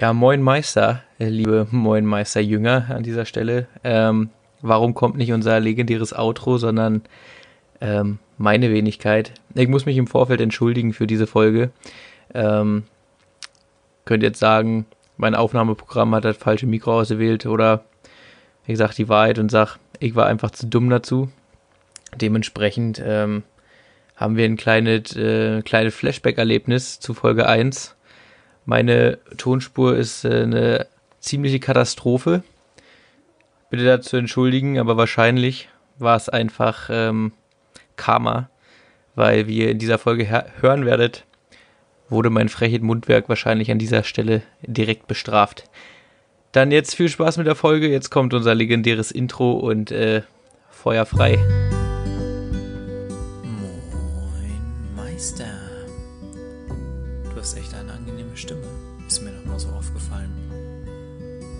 Ja, moin Meister, äh, liebe Moin Meister Jünger an dieser Stelle. Ähm, warum kommt nicht unser legendäres Outro, sondern ähm, meine Wenigkeit? Ich muss mich im Vorfeld entschuldigen für diese Folge. Ähm, könnt jetzt sagen, mein Aufnahmeprogramm hat das falsche Mikro ausgewählt oder wie gesagt die Wahrheit und sag, ich war einfach zu dumm dazu. Dementsprechend ähm, haben wir ein kleines, äh, kleines Flashback-Erlebnis zu Folge 1 meine Tonspur ist äh, eine ziemliche Katastrophe. Bitte dazu entschuldigen, aber wahrscheinlich war es einfach ähm, Karma, weil wie ihr in dieser Folge hören werdet, wurde mein freches Mundwerk wahrscheinlich an dieser Stelle direkt bestraft. Dann jetzt viel Spaß mit der Folge. Jetzt kommt unser legendäres Intro und äh, Feuer frei. Moin Meister.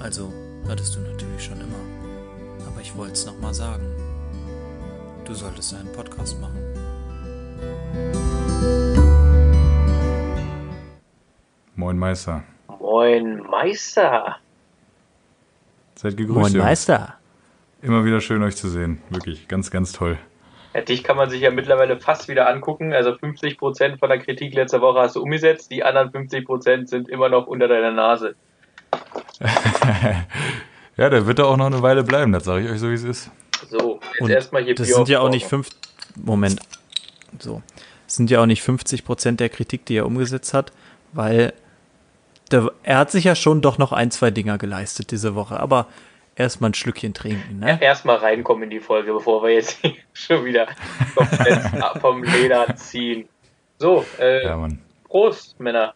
Also, hattest du natürlich schon immer. Aber ich wollte es noch mal sagen. Du solltest einen Podcast machen. Moin Meister. Moin Meister. Seid gegrüßt. Moin Meister. Immer wieder schön euch zu sehen. Wirklich, ganz, ganz toll. Ja, dich kann man sich ja mittlerweile fast wieder angucken. Also 50% von der Kritik letzter Woche hast du umgesetzt, die anderen 50% sind immer noch unter deiner Nase. Ja, der wird da auch noch eine Weile bleiben, das sage ich euch so, wie es ist. So, jetzt Und erstmal hier Das Bier sind ja auch nicht fünf. Moment. So. Das sind ja auch nicht 50% der Kritik, die er umgesetzt hat, weil der, er hat sich ja schon doch noch ein, zwei Dinger geleistet diese Woche. Aber erstmal ein Schlückchen trinken. Ne? Erstmal reinkommen in die Folge, bevor wir jetzt schon wieder vom Leder ziehen. So, äh, ja, Prost, Männer.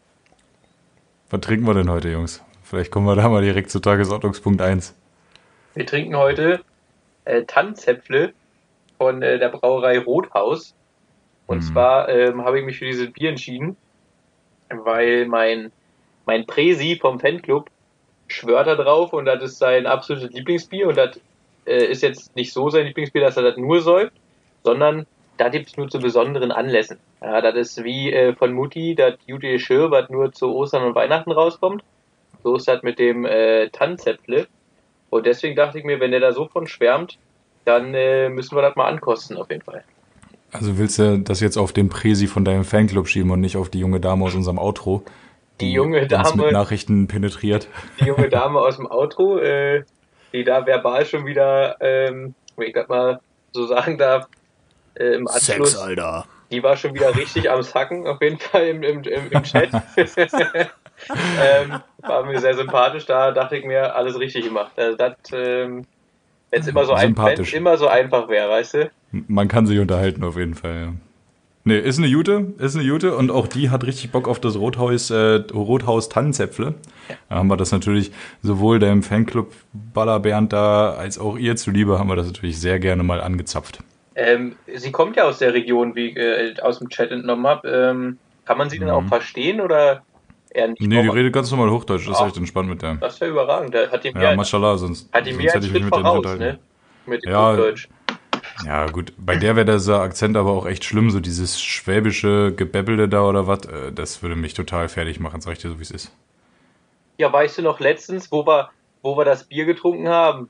Was trinken wir denn heute, Jungs? Vielleicht kommen wir da mal direkt zu Tagesordnungspunkt 1. Wir trinken heute äh, Tannenzäpfle von äh, der Brauerei Rothaus. Und hm. zwar ähm, habe ich mich für dieses Bier entschieden, weil mein, mein Präsi vom Fanclub schwört er drauf und das ist sein absolutes Lieblingsbier und das äh, ist jetzt nicht so sein Lieblingsbier, dass er das nur säuft, sondern da gibt es nur zu besonderen Anlässen. Ja, das ist wie äh, von Mutti, das Jute Geschirr, was nur zu Ostern und Weihnachten rauskommt. So ist das mit dem äh, Tannenzäpfle. Und deswegen dachte ich mir, wenn der da so von schwärmt, dann äh, müssen wir das mal ankosten auf jeden Fall. Also willst du das jetzt auf den Präsi von deinem Fanclub schieben und nicht auf die junge Dame aus unserem Outro? die junge Dame mit Nachrichten penetriert. Die junge Dame aus dem Outro, äh, die da verbal schon wieder, ähm, wenn ich das mal so sagen darf, äh, im Anschluss. Sex, Alter. Die war schon wieder richtig am Sacken, auf jeden Fall im, im, im, im Chat. ähm, war mir sehr sympathisch, da dachte ich mir, alles richtig gemacht. Also das, ähm, wenn es immer so, ein, immer so einfach wäre, weißt du? Man kann sich unterhalten auf jeden Fall, ja. Nee, ist eine Jute, ist eine Jute und auch die hat richtig Bock auf das Rothaus, äh, Rothaus Tannenzäpfle. Da haben wir das natürlich sowohl dem Fanclub Baller Bernd da als auch ihr zuliebe haben wir das natürlich sehr gerne mal angezapft. Ähm, sie kommt ja aus der Region, wie ich äh, aus dem Chat entnommen habe. Ähm, kann man sie denn auch mhm. verstehen oder eher nicht? Nee, die redet ganz normal Hochdeutsch, das ist echt entspannt mit der. Das ist ja überragend. Hat die ja, ja, mashallah, sonst, hat die sonst hätte ich mich mit voraus, der nicht ne? Mit ja, Hochdeutsch. Ja, gut, bei der wäre dieser Akzent aber auch echt schlimm, so dieses schwäbische Gebäbbelte da oder was, äh, das würde mich total fertig machen, sag ich dir so, wie es ist. Ja, weißt du noch letztens, wo wir, wo wir das Bier getrunken haben?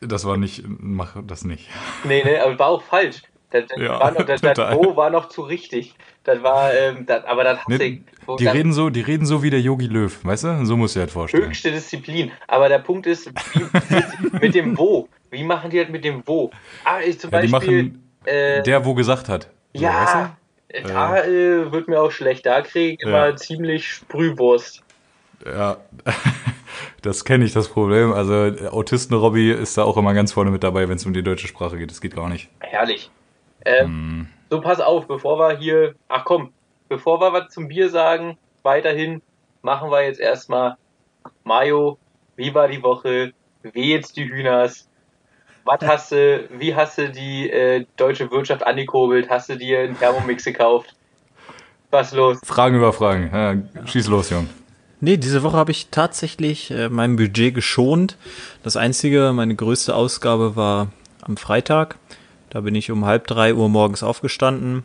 Das war nicht, mach das nicht. Nee, nee, aber war auch falsch. Das, das ja, war noch, das, das Wo war noch zu richtig. Das war, ähm, das, aber das nee, ich. Die reden so, die reden so wie der Yogi Löw, weißt du? So muss ich halt vorstellen. Höchste Disziplin. Aber der Punkt ist, wie, mit, mit, dem Wo. Wie machen die das mit dem Wo? Ah, ich zum ja, Beispiel. Machen, äh, der wo gesagt hat. So, ja, weißt du? da äh, wird mir auch schlecht. Da kriege ich immer ziemlich Sprühwurst. Ja, das kenne ich, das Problem. Also Autisten-Robby ist da auch immer ganz vorne mit dabei, wenn es um die deutsche Sprache geht. Das geht gar nicht. Herrlich. Ähm, hm. So, pass auf, bevor wir hier. Ach komm, bevor wir was zum Bier sagen, weiterhin machen wir jetzt erstmal Mayo. Wie war die Woche? Wie jetzt die Hühners? Was hast du, wie hast du die äh, deutsche Wirtschaft angekurbelt? Hast du dir einen Thermomix gekauft? Was los? Fragen über Fragen. Ja, schieß los, Jung. Nee, diese Woche habe ich tatsächlich äh, mein Budget geschont. Das einzige, meine größte Ausgabe war am Freitag. Da bin ich um halb drei Uhr morgens aufgestanden,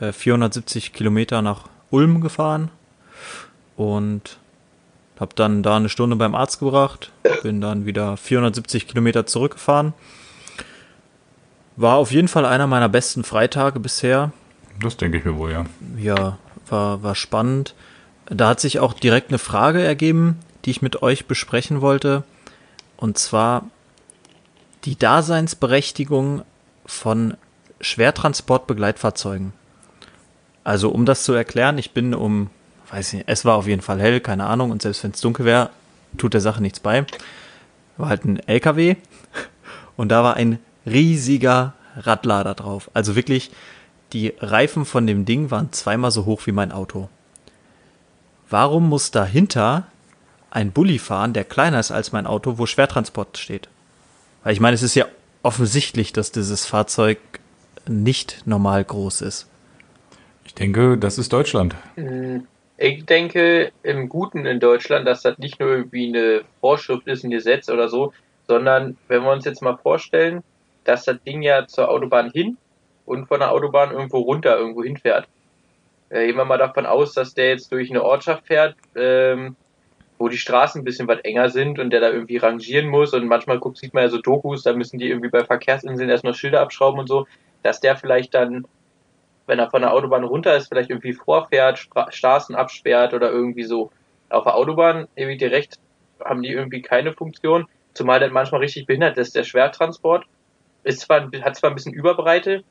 äh, 470 Kilometer nach Ulm gefahren und Hab dann da eine Stunde beim Arzt gebracht, bin dann wieder 470 Kilometer zurückgefahren. War auf jeden Fall einer meiner besten Freitage bisher. Das denke ich mir wohl, ja. Ja, war, war spannend. Da hat sich auch direkt eine Frage ergeben, die ich mit euch besprechen wollte. Und zwar die Daseinsberechtigung von Schwertransportbegleitfahrzeugen. Also um das zu erklären, ich bin um, weiß nicht, es war auf jeden Fall hell, keine Ahnung, und selbst wenn es dunkel wäre, tut der Sache nichts bei. War halt ein LKW und da war ein riesiger Radlader drauf. Also wirklich, die Reifen von dem Ding waren zweimal so hoch wie mein Auto. Warum muss dahinter ein Bulli fahren, der kleiner ist als mein Auto, wo Schwertransport steht? Weil ich meine, es ist ja offensichtlich, dass dieses Fahrzeug nicht normal groß ist. Ich denke, das ist Deutschland. Ich denke im Guten in Deutschland, dass das nicht nur irgendwie eine Vorschrift ist, ein Gesetz oder so, sondern wenn wir uns jetzt mal vorstellen, dass das Ding ja zur Autobahn hin und von der Autobahn irgendwo runter irgendwo hinfährt. Äh, gehen wir mal davon aus, dass der jetzt durch eine Ortschaft fährt, ähm, wo die Straßen ein bisschen was enger sind und der da irgendwie rangieren muss und manchmal guckt, sieht man ja so Dokus, da müssen die irgendwie bei Verkehrsinseln erst noch Schilder abschrauben und so, dass der vielleicht dann, wenn er von der Autobahn runter ist, vielleicht irgendwie vorfährt, Stra Straßen absperrt oder irgendwie so. Auf der Autobahn, irgendwie direkt, haben die irgendwie keine Funktion, zumal der manchmal richtig behindert ist, der Schwertransport. Ist zwar, hat zwar ein bisschen Überbreite,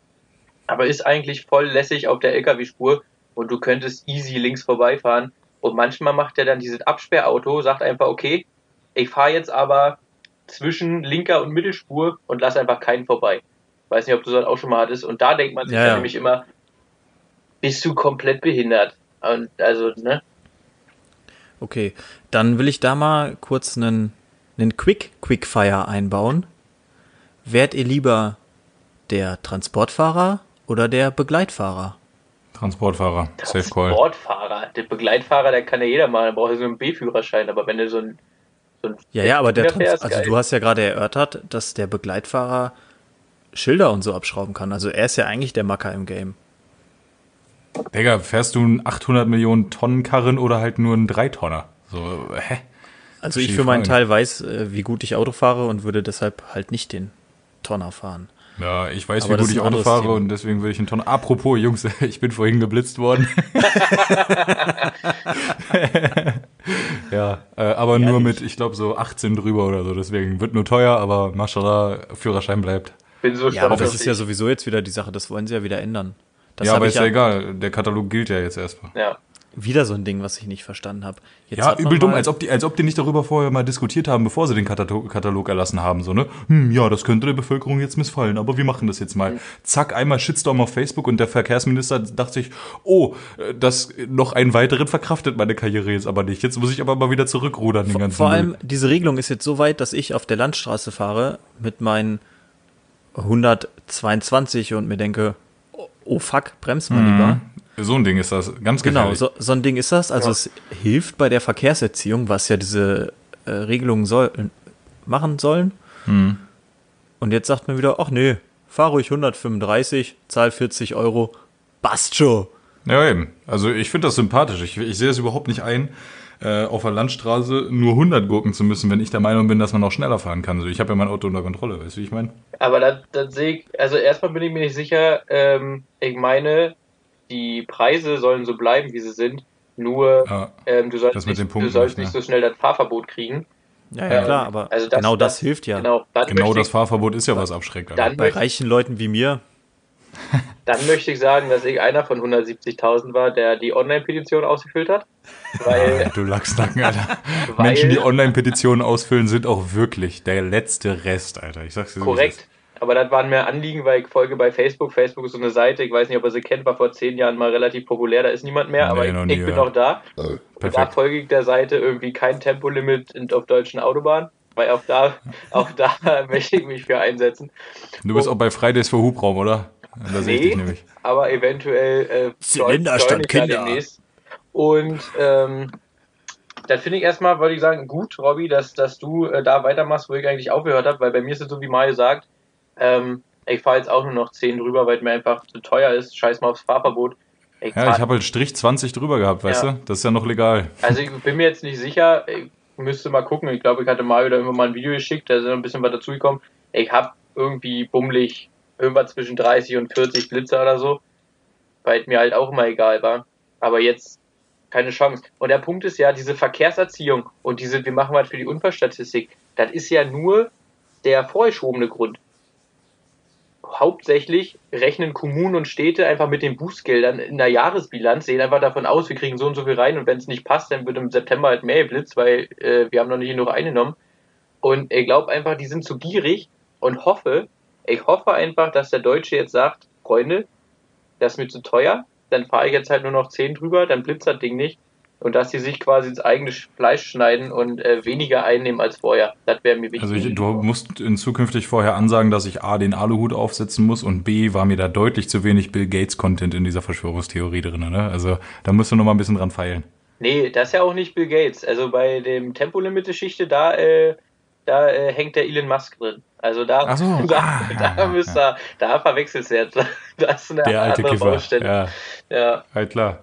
aber ist eigentlich voll lässig auf der LKW-Spur und du könntest easy links vorbeifahren. Und manchmal macht er dann dieses Absperrauto, sagt einfach, okay, ich fahre jetzt aber zwischen linker und Mittelspur und lass einfach keinen vorbei. Weiß nicht, ob du das auch schon mal hattest. Und da denkt man sich Ja, ja, ja. nämlich immer, bist du komplett behindert? Und also, ne? Okay, dann will ich da mal kurz einen, einen Quick Quickfire einbauen. Wärt ihr lieber der Transportfahrer oder der Begleitfahrer? Transportfahrer, Safe Call. Sportfahrer, der Begleitfahrer, der kann ja jeder mal, der braucht ja so einen B-Führerschein, aber wenn du so ein, so ein Ja, ja, aber der Trans fährst, also geil. du hast ja gerade erörtert, dass der Begleitfahrer Schilder und so abschrauben kann. Also er ist ja eigentlich der Macker im Game. Digga, fährst du einen 800 Millionen Tonnen Karren oder halt nur einen Dreitonner? So, hä? Also ich für meinen. Teil weiß, äh, wie gut ich Auto fahre und würde deshalb halt nicht den Tonner fahren. Ja, ich weiß, Aber wie gut ich Auto fahre Thema. und deswegen will ich einen Tonner. Apropos, Jungs, ich bin vorhin geblitzt worden. ja, äh, aber nur mit, ich glaube, so 18 drüber oder so. Deswegen wird nur teuer, aber Mashallah, Führerschein bleibt. bin so Ja, aber das ist ja dich. sowieso jetzt wieder die Sache, das wollen sie ja wieder ändern. Das ja, aber ich ist ja egal. Der Katalog gilt ja jetzt erstmal. Ja. Wieder so ein Ding, was ich nicht verstanden habe. Jetzt Ja, man übel dumm, als ob, die, als ob die nicht darüber vorher mal diskutiert haben, bevor sie den Katalog, Katalog erlassen haben. So, ne? Hm, ja, das könnte der Bevölkerung jetzt missfallen, aber wir machen das jetzt mal. Zack, einmal Shitstorm auf Facebook und der Verkehrsminister dachte sich, oh, äh, das noch einen weiteren verkraftet meine Karriere jetzt aber nicht. Jetzt muss ich aber mal wieder zurückrudern, den ganzen Vor Müll. allem, diese Regelung ist jetzt so weit, dass ich auf der Landstraße fahre mit meinen 122 und mir denke, oh, oh fuck, bremst mal lieber. So ein Ding ist das, ganz Genau, gefährlich. so, so ein Ding ist das. Also es hilft bei der Verkehrserziehung, was ja diese äh, Regelungen soll, machen sollen. Hm. Und jetzt sagt man wieder, ach nee, fahr ruhig 135, zahl 40 Euro, passt schon. Ja, eben. Also ich finde das sympathisch. Ich, ich sehe es überhaupt nicht ein, äh, auf der Landstraße nur 100 gurken zu müssen, wenn ich der Meinung bin, dass man noch schneller fahren kann. Also ich habe ja mein Auto unter Kontrolle, weißt du, wie ich meine? Aber das, das sehe ich, also erstmal bin ich mir nicht sicher, ähm, ich meine, die Preise sollen so bleiben, wie sie sind, nur Ja. ähm, du sollst, Das mit nicht, du sollst nicht, nicht ne? so schnell das Fahrverbot kriegen. Ja, ja Ähm, klar, aber also das- genau das, das- hilft ja. Genau, Genau das ich, Fahrverbot ist ja was abschreckt. Alter. dann, Bei möchte, reichen Leuten wie mir, dann möchte ich sagen, dass ich einer von 170.000 war, der die Online-Petition ausgefüllt hat. Weil, Du Lachsnacken, Alter. Weil- Menschen, die Online-Petitionen ausfüllen, sind auch wirklich der letzte Rest, Alter. Ich sag's dir so, korrekt. Aber das waren mir Anliegen, weil ich folge bei Facebook. Facebook ist so eine Seite, ich weiß nicht, ob ihr sie kennt, war vor zehn Jahren mal relativ populär, da ist niemand mehr, aber Nee, ich, nie ich bin gehört. noch da. ist. Und da folge ich der Seite irgendwie kein Tempolimit in- auf deutschen Autobahnen, weil auch da, auch da möchte ich mich für einsetzen. Du bist auch bei Fridays für Hubraum, oder? Da sehe ich dich nämlich. aber eventuell äh, Zylinder statt Kinder. demnächst. Und ähm, dann finde ich erstmal, wollte ich sagen, gut, Robby, dass, dass du äh, da weitermachst, wo ich eigentlich aufgehört habe, weil bei mir ist es so wie Mario sagt, ähm, ich fahre jetzt auch nur noch 10 drüber, weil es mir einfach zu teuer ist, scheiß mal aufs Fahrverbot. Ich Ja, ich habe halt Strich 20 drüber gehabt, weißt Ja. du? Das ist ja noch legal. Also ich bin mir jetzt nicht sicher, ich müsste mal gucken. Ich glaube, ich hatte Mario da immer mal ein Video geschickt, da ist noch ein bisschen was dazugekommen. Ich habe irgendwie bummelig irgendwas zwischen 30 und 40 Blitzer oder so, weil mir halt auch immer egal war. Aber jetzt keine Chance. Und der Punkt ist ja, diese Verkehrserziehung und diese, wir machen was für die Unfallstatistik, das ist ja nur der vorgeschobene Grund. Hauptsächlich rechnen Kommunen und Städte einfach mit den Bußgeldern in der Jahresbilanz, sehen einfach davon aus, wir kriegen so und so viel rein und wenn es nicht passt, dann wird im September halt mehr geblitzt, weil äh, wir haben noch nicht genug eingenommen. Und ich glaube einfach, die sind zu gierig und hoffe, ich hoffe einfach, dass der Deutsche jetzt sagt, Freunde, das ist mir zu teuer, dann fahre ich jetzt halt nur noch 10 drüber, dann blitzt das Ding nicht. Und dass sie sich quasi ins eigene Fleisch schneiden und äh, weniger einnehmen als vorher. Das wäre mir wichtig. Also ich, du musst in zukünftig vorher ansagen, dass ich A, den Aluhut aufsetzen muss und B, war mir da deutlich zu wenig Bill Gates Content in dieser Verschwörungstheorie drin. Ne? Also da musst du noch mal ein bisschen dran feilen. Nee, das ist ja auch nicht Bill Gates. Also bei dem Tempolimit-Geschichte, da, äh, da äh, hängt der Elon Musk drin. Also da, so. da, Ah, da, ja, müsst ihr, da verwechselst du jetzt. Das ist eine Der alte andere Kiffer. Baustelle. Ja, Ja. halt klar.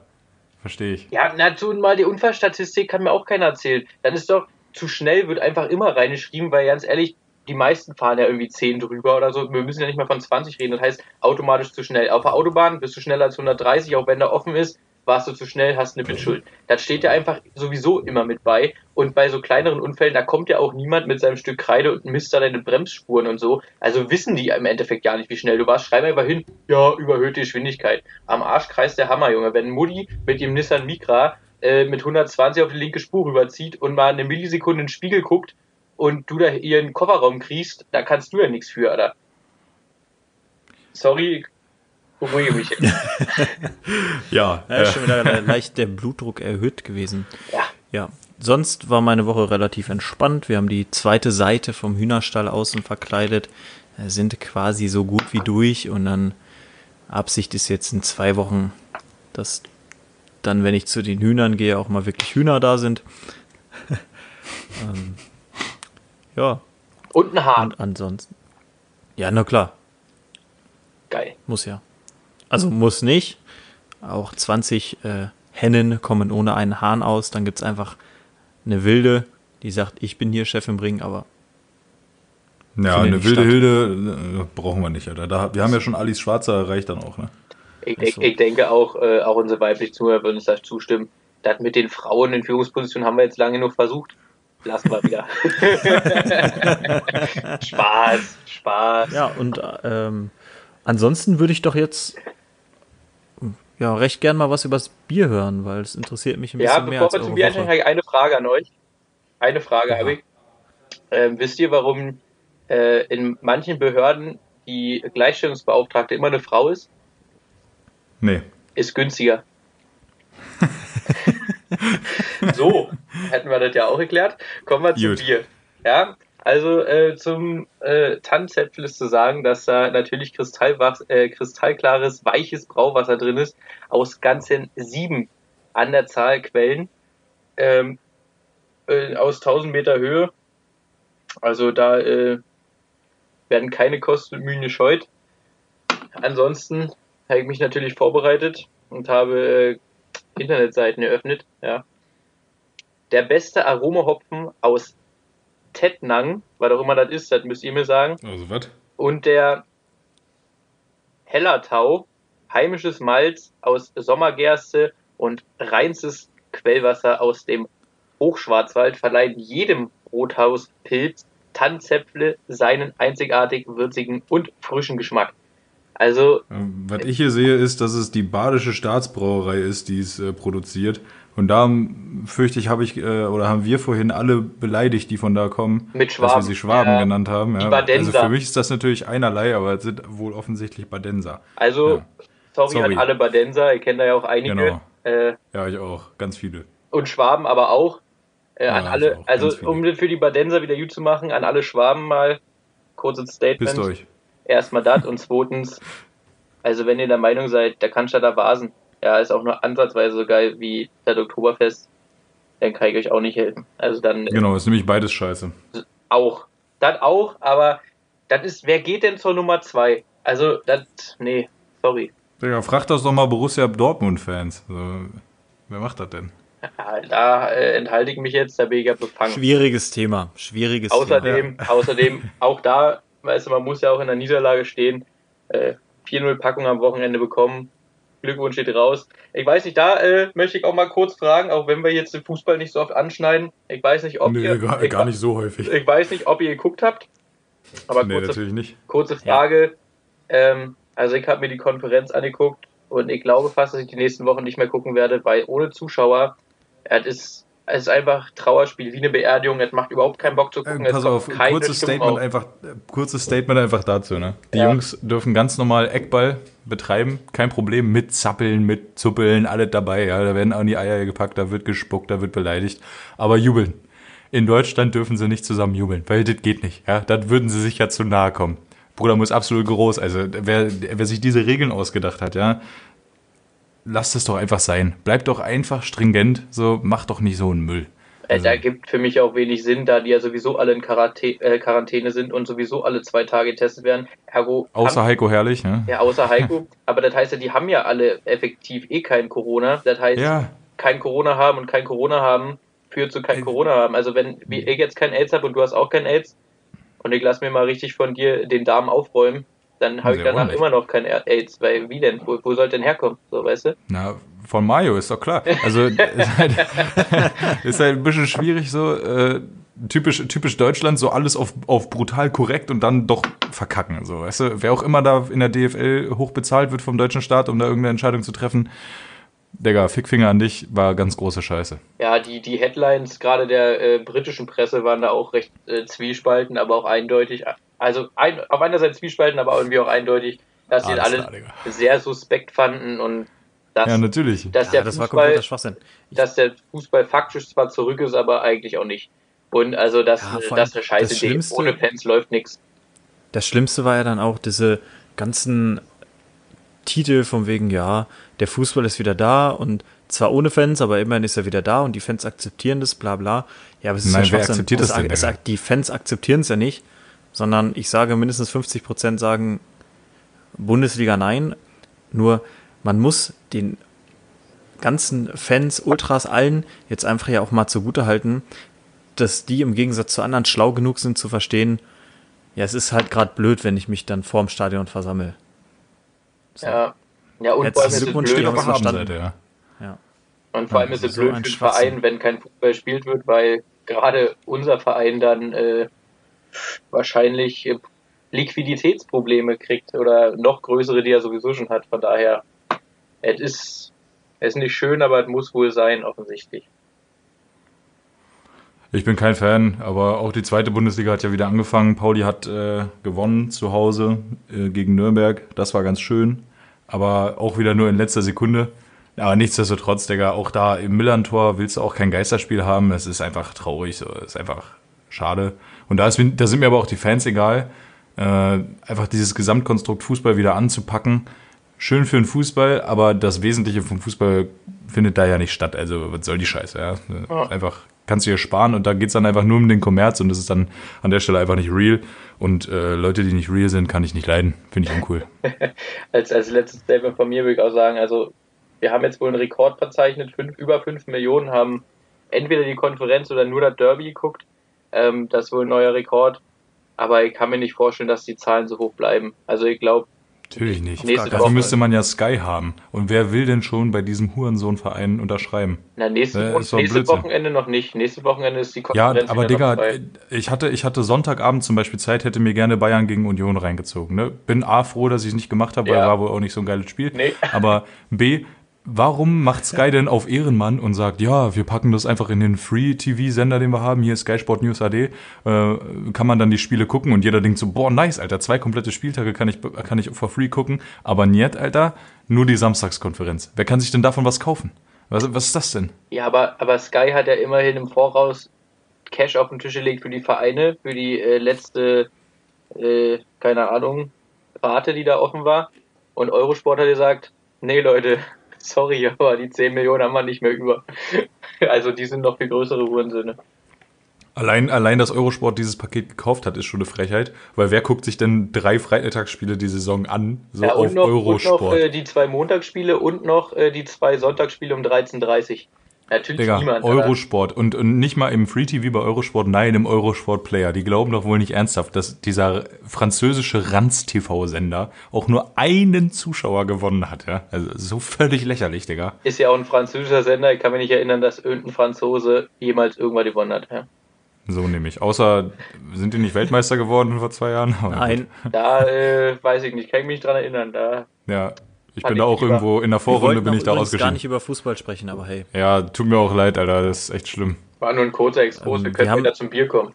Verstehe ich. Ja, na, mal die Unfallstatistik kann mir auch keiner erzählen. Dann ist doch, zu schnell wird einfach immer reingeschrieben, weil ganz ehrlich, die meisten fahren ja irgendwie 10 drüber oder so. Wir müssen ja nicht mal von 20 reden. Das heißt, automatisch zu schnell. Auf der Autobahn bist du schneller als 130, auch wenn da offen ist, warst du zu schnell, hast eine Mitschuld. Das steht ja einfach sowieso immer mit bei. Und bei so kleineren Unfällen, da kommt ja auch niemand mit seinem Stück Kreide und misst da deine Bremsspuren und so. Also wissen die im Endeffekt gar nicht, wie schnell du warst. Schreib einfach hin, ja, überhöhte Geschwindigkeit. Am Arsch kreist der Hammer, Junge. Wenn Mutti mit dem Nissan Micra äh, mit 120 auf die linke Spur rüberzieht und mal eine Millisekunde in den Spiegel guckt und du da ihren Kofferraum kriegst, da kannst du ja nichts für, Alter. Sorry, beruhige mich jetzt. Ja, Ja, äh, ist schon wieder leicht der Blutdruck erhöht gewesen. Ja. Ja. Sonst war meine Woche relativ entspannt. Wir haben die zweite Seite vom Hühnerstall außen verkleidet, sind quasi so gut wie durch und dann Absicht ist jetzt in zwei Wochen, dass dann, wenn ich zu den Hühnern gehe, auch mal wirklich Hühner da sind. ähm, ja, Und ein Hahn. und ansonsten. Ja, na klar, Geil. muss ja. Also muss nicht. Auch 20 äh, Hennen kommen ohne einen Hahn aus. Dann gibt's einfach eine Wilde, die sagt, ich bin hier Chef im Ring, aber ja, eine wilde statt. Hilde äh, brauchen wir nicht, Alter. Da, wir haben ja schon Alice Schwarzer erreicht dann auch, ne? Ich, ich, so. ich denke auch, äh, auch unsere weiblichen Zuhörer würden uns da zustimmen. Das mit den Frauen in Führungspositionen haben wir jetzt lange genug versucht. Lassen wir wieder. Spaß, Spaß. ja, und ähm, ansonsten würde ich doch jetzt ja recht gern mal was übers Bier hören, weil es interessiert mich ein Ja, bisschen mehr bevor als wir zum Bier einsteigen, eine Frage an euch. Eine Frage Ja. habe ich. Ähm, wisst ihr, warum äh, in manchen Behörden die Gleichstellungsbeauftragte immer eine Frau ist? Nee. Ist günstiger. so, hätten wir das ja auch erklärt. Kommen wir zum Gut. Bier. Ja, also äh, zum äh, Tannenzäpfel ist zu sagen, dass da natürlich äh, kristallklares, weiches Brauwasser drin ist, aus ganzen sieben an der Zahl Quellen, ähm, äh, aus 1000 Meter Höhe. Also da äh, werden keine Kosten und Mühen gescheut. Ansonsten habe ich mich natürlich vorbereitet und habe äh, Internetseiten eröffnet. Ja. Der beste Aromahopfen aus Tettnang, was auch immer das ist, das müsst ihr mir sagen. Also was? Und der Hellertau, heimisches Malz aus Sommergerste und reinstes Quellwasser aus dem Hochschwarzwald verleihen jedem Rothauspilz Tannzäpfle seinen einzigartig würzigen und frischen Geschmack. Also Ähm, Was ich hier sehe, ist, dass es die badische Staatsbrauerei ist, die es äh, produziert. Und da fürchte ich, habe ich äh, oder haben wir vorhin alle beleidigt, die von da kommen, Mit dass wir Schwaben. sie Schwaben Ja. genannt haben. Ja. Badenser. Also für mich ist das natürlich einerlei, aber es sind wohl offensichtlich Badenser. Also, Ja. sorry, Sorry. an alle Badenser, ihr kennt da ja auch einige. Genau. Äh, Ja, ich auch. Ganz viele. und Schwaben aber auch. Äh, an ich alle, auch, also um für die Badenser wieder gut zu machen, an alle Schwaben mal kurzes Statement. Pisst euch. Erstmal das und zweitens, also wenn ihr der Meinung seid, der Cannstatter Vasen, ja, ist auch nur ansatzweise so geil wie das Oktoberfest, dann kann ich euch auch nicht helfen. Also dann Genau, ist nämlich beides scheiße. auch. Das auch, aber das ist, wer geht denn zur Nummer zwei? Also, das, nee, sorry. Digga, frag das doch mal Borussia Dortmund-Fans. So, wer macht das denn? Ja, da äh, enthalte ich mich jetzt, da bin ich ja befangen. Schwieriges Thema. Schwieriges Außerdem, Thema. außerdem, auch da, weißt du, man muss ja auch in der Niederlage stehen. Äh, 4-0 Packung am Wochenende bekommen. Glückwunsch steht raus. Ich weiß nicht, da äh, möchte ich auch mal kurz fragen, auch wenn wir jetzt den Fußball nicht so oft anschneiden. Ich weiß nicht, ob Nee, ihr, gar, ich, gar nicht so häufig. Ich weiß nicht, ob ihr geguckt habt. Aber Nee, kurze, natürlich nicht. kurze Frage. Ähm, also ich habe mir die Konferenz angeguckt und ich glaube fast, dass ich die nächsten Wochen nicht mehr gucken werde, weil ohne Zuschauer, es ist, es ist einfach Trauerspiel, wie eine Beerdigung. Es macht überhaupt keinen Bock zu Äh, gucken. pass es kommt auf, kurzes Stimmung Statement, auf. einfach, äh, kurzes Statement einfach dazu. Ne? Die Ja. Jungs dürfen ganz normal Eckball betreiben, kein Problem, mit Zappeln, mit Zuppeln, alles dabei. Ja? Da werden auch die Eier gepackt, da wird gespuckt, da wird beleidigt. Aber jubeln. In Deutschland dürfen sie nicht zusammen jubeln, weil das geht nicht. Ja? Das würden sie sich ja zu nahe kommen. Bruder muss absolut groß. Also wer, wer sich diese Regeln ausgedacht hat, ja, lasst es doch einfach sein. Bleibt doch einfach stringent, so macht doch nicht so einen Müll. Äh, Also- da gibt für mich auch wenig Sinn, da die ja sowieso alle in Quarantä äh, Quarantäne sind und sowieso alle zwei Tage getestet werden. Ergo Außer haben, Heiko Herrlich, ne? ja, außer Heiko. Aber das heißt ja, die haben ja alle effektiv eh kein Corona. Das heißt, Ja, kein Corona haben und kein Corona haben führt zu kein Äh, Corona haben. Also wenn ich jetzt kein AIDS habe und du hast auch kein AIDS und ich lass mir mal richtig von dir den Darm aufräumen, dann habe ich danach immer noch kein AIDS, weil wie denn? Wo, wo soll denn herkommen? So, weißt du? Na, von Mario ist doch klar. Also ist halt, ist halt ein bisschen schwierig so. Äh, typisch, typisch Deutschland, so alles auf, auf brutal korrekt und dann doch verkacken. So, weißt du, wer auch immer da in der DFL hochbezahlt wird vom deutschen Staat, um da irgendeine Entscheidung zu treffen, Digga, Fickfinger an dich, war ganz große Scheiße. Ja, die, die Headlines gerade der äh, britischen Presse waren da auch recht äh, zwiespalten, aber auch eindeutig. Also ein, auf einer Seite zwiespalten, aber irgendwie auch eindeutig, dass sie Alles alle sehr suspekt fanden und dass, Ja, natürlich. dass, Ja, der das war Fußball, dass der Fußball faktisch zwar zurück ist, aber eigentlich auch nicht. Und also das, Ja, das ist eine scheiße das Idee. Schlimmste- Ohne Fans läuft nichts. Das Schlimmste war ja dann auch diese ganzen Titel von wegen, ja, der Fußball ist wieder da und zwar ohne Fans, aber immerhin ist er wieder da und die Fans akzeptieren das, bla bla. Ja, aber es ist Nein, ja wer akzeptiert das Es- denn, es- Digga? Die Fans akzeptieren es ja nicht, sondern ich sage, mindestens 50 Prozent sagen Bundesliga nein. Nur man muss den ganzen Fans, Ultras, allen jetzt einfach ja auch mal zugute halten, dass die im Gegensatz zu anderen schlau genug sind zu verstehen, ja, es ist halt gerade blöd, wenn ich mich dann vorm Stadion versammle. So. Ja. Ja, und Jetzt vor allem ist es Glückwunsch blöd, der verstanden. Habenseite, ja. Ja. Und vor allem Ja, ist es so blöd ein für den. Verein, wenn kein Fußball gespielt wird, weil gerade unser Verein dann äh, wahrscheinlich äh, Liquiditätsprobleme kriegt oder noch größere, die er sowieso schon hat. Von daher, es ist, es ist nicht schön, aber es muss wohl sein, offensichtlich. Ich bin kein Fan, aber auch die zweite Bundesliga hat ja wieder angefangen. Pauli hat äh, gewonnen zu Hause äh, gegen Nürnberg. Das war ganz schön. Aber auch wieder nur in letzter Sekunde. Aber nichtsdestotrotz, Digga, auch da im Millantor willst du auch kein Geisterspiel haben. Es ist einfach traurig, so. Es ist einfach schade. Und da, ist, da sind mir aber auch die Fans egal. Äh, einfach dieses Gesamtkonstrukt Fußball wieder anzupacken. Schön für den Fußball, aber das Wesentliche vom Fußball findet da ja nicht statt. Also, was soll die Scheiße, ja? Ja. Einfach kannst du dir sparen und da geht's dann einfach nur um den Kommerz und das ist dann an der Stelle einfach nicht real. Und äh, Leute, die nicht real sind, kann ich nicht leiden. Finde ich uncool. Als, als letztes Statement von mir würde ich auch sagen, also wir haben jetzt wohl einen Rekord verzeichnet, fünf, über 5 Millionen haben entweder die Konferenz oder nur das Derby geguckt. Ähm, das ist wohl ein neuer Rekord. Aber ich kann mir nicht vorstellen, dass die Zahlen so hoch bleiben. Also ich glaube, Natürlich nicht. Nächste Dafür Woche. müsste man ja Sky haben. Und wer will denn schon bei diesem Hurensohn-Verein unterschreiben? na, nächste, Ja, ist doch nächste Blödsinn. Wochenende noch nicht. Nächste Wochenende ist die Ja, Konferenz. aber wieder noch Digga, ich hatte, ich hatte Sonntagabend zum Beispiel Zeit, hätte mir gerne Bayern gegen Union reingezogen. Ne? Bin A, froh, dass ich es nicht gemacht habe, weil Ja. war wohl auch nicht so ein geiles Spiel. Nee. Aber B, warum macht Sky denn auf Ehrenmann und sagt, ja, wir packen das einfach in den Free-TV-Sender, den wir haben, hier Sky Sport News AD, äh, kann man dann die Spiele gucken und jeder denkt so, boah, nice, Alter, zwei komplette Spieltage kann ich, kann ich for free gucken, aber nicht, Alter, nur die Samstagskonferenz. Wer kann sich denn davon was kaufen? Was, was ist das denn? Ja, aber, aber Sky hat ja immerhin im Voraus Cash auf den Tisch gelegt für die Vereine, für die äh, letzte, äh, keine Ahnung, Rate, die da offen war. Und Eurosport hat gesagt, nee Leute, sorry, aber die 10 Millionen haben wir nicht mehr über. Also die sind noch viel größere Hurensöhne. Allein, allein, dass Eurosport dieses Paket gekauft hat, ist schon eine Frechheit, weil wer guckt sich denn drei Freitagsspiele die Saison an, so Ja, auf und noch, und Eurosport? noch äh, die zwei Montagsspiele und noch äh, die zwei Sonntagsspiele um 13.30 Uhr. Natürlich Digga, niemand. Eurosport und, und nicht mal im Free TV bei Eurosport, nein, im Eurosport Player. Die glauben doch wohl nicht ernsthaft, dass dieser französische Ranz-TV-Sender auch nur einen Zuschauer gewonnen hat, ja? Also so völlig lächerlich, Digga. Ist ja auch ein französischer Sender. Ich kann mich nicht erinnern, dass irgendein Franzose jemals irgendwann gewonnen hat. Ja. So nämlich. Außer, sind die nicht Weltmeister geworden vor zwei Jahren? Aber Nein, Da äh, weiß ich nicht, kann ich mich dran erinnern. Da. Ja, ich bin da ich auch irgendwo in der Vorrunde bin ich da übrigens gar ausgeschieden. nicht über Fußball sprechen, aber hey. Ja, tut mir auch leid, Alter, das ist echt schlimm. war nur ein kurzer Exkurs. Ähm, wir können wieder zum Bier kommen.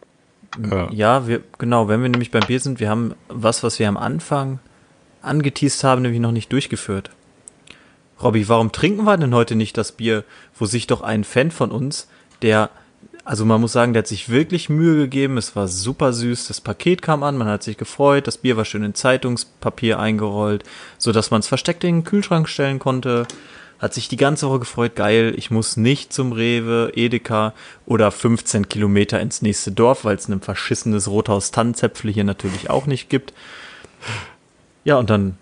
Ja. Ja, wir, genau, wenn wir nämlich beim Bier sind, wir haben was, was wir am Anfang angeteased haben, nämlich noch nicht durchgeführt. Robby, warum trinken wir denn heute nicht das Bier, wo sich doch ein Fan von uns, der, also man muss sagen, der hat sich wirklich Mühe gegeben, es war super süß, das Paket kam an, man hat sich gefreut, das Bier war schön in Zeitungspapier eingerollt, so dass man es versteckt in den Kühlschrank stellen konnte, hat sich die ganze Woche gefreut, geil, ich muss nicht zum Rewe, Edeka oder 15 Kilometer ins nächste Dorf, weil es ein verschissenes Rothaus Tannenzäpfle hier natürlich auch nicht gibt. Ja, und dann,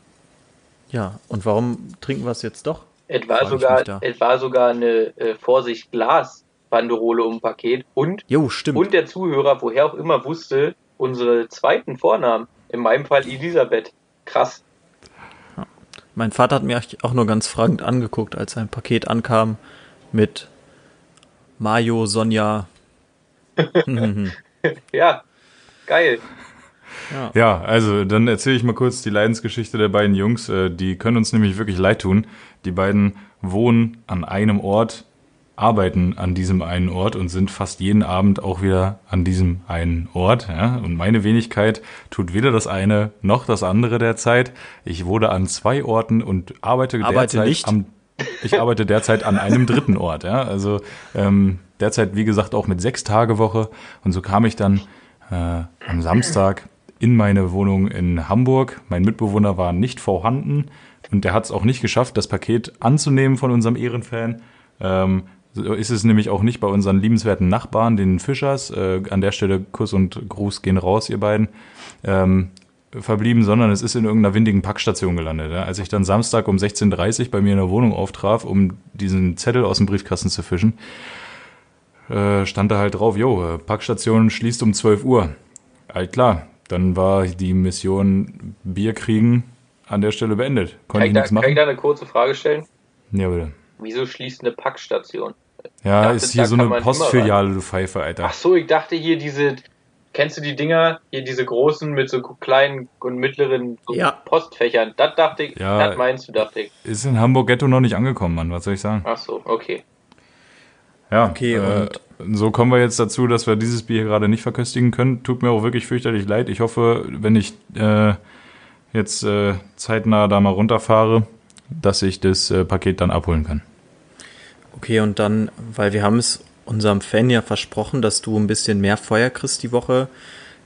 ja, und warum trinken wir es jetzt doch? Es war sogar, es war sogar eine äh, Vorsicht Glas Banderole um Paket und Jo, stimmt. und der Zuhörer, woher auch immer wusste, unsere zweiten Vornamen. In meinem Fall Elisabeth. Krass. Mein Vater hat mir auch nur ganz fragend angeguckt, als ein Paket ankam mit Mayo, Sonja. Ja, geil. Ja, also dann erzähle ich mal kurz die Leidensgeschichte der beiden Jungs. Äh, Die können uns nämlich wirklich leid tun. Die beiden wohnen an einem Ort, arbeiten an diesem einen Ort und sind fast jeden Abend auch wieder an diesem einen Ort. Ja? Und meine Wenigkeit tut weder das eine noch das andere derzeit. Ich wohne an zwei Orten und arbeite, Arbeite derzeit nicht. am ich arbeite derzeit an einem dritten Ort. Ja? Also ähm, derzeit, wie gesagt, auch mit sechs Tage Woche. Und so kam ich dann äh, am Samstag in meine Wohnung in Hamburg. Mein Mitbewohner war nicht vorhanden und der hat es auch nicht geschafft, das Paket anzunehmen von unserem Ehrenfan. Ähm, so ist es nämlich auch nicht bei unseren liebenswerten Nachbarn, den Fischers. Äh, an der Stelle Kuss und Gruß gehen raus, ihr beiden. Ähm, verblieben, sondern es ist in irgendeiner windigen Packstation gelandet. Ja. Als ich dann Samstag um 16.30 Uhr bei mir in der Wohnung auftraf, um diesen Zettel aus dem Briefkasten zu fischen, äh, stand da halt drauf, jo, Packstation schließt um 12 Uhr. Halt klar, dann war die Mission Bier kriegen an der Stelle beendet. Kann Konnte ich, ich da, nichts kann ich machen. da eine kurze Frage stellen? Ja, bitte. Wieso schließt eine Packstation? Ja, dachte, ist hier so eine Postfiliale, du Pfeife, Alter. Ach so, ich dachte hier diese, kennst du die Dinger, hier diese großen mit so kleinen und mittleren so Ja. Postfächern? Das dachte ich, Ja. das meinst du, dachte ich. Ist in Hamburg Ghetto noch nicht angekommen, Mann. Was soll ich sagen? Ach so, okay. Ja, Okay, äh, so kommen wir jetzt dazu, dass wir dieses Bier hier gerade nicht verköstigen können. Tut mir auch wirklich fürchterlich leid. Ich hoffe, wenn ich äh, jetzt äh, zeitnah da mal runterfahre, dass ich das äh, Paket dann abholen kann. Okay, und dann, weil wir haben es unserem Fan ja versprochen, dass du ein bisschen mehr Feuer kriegst die Woche.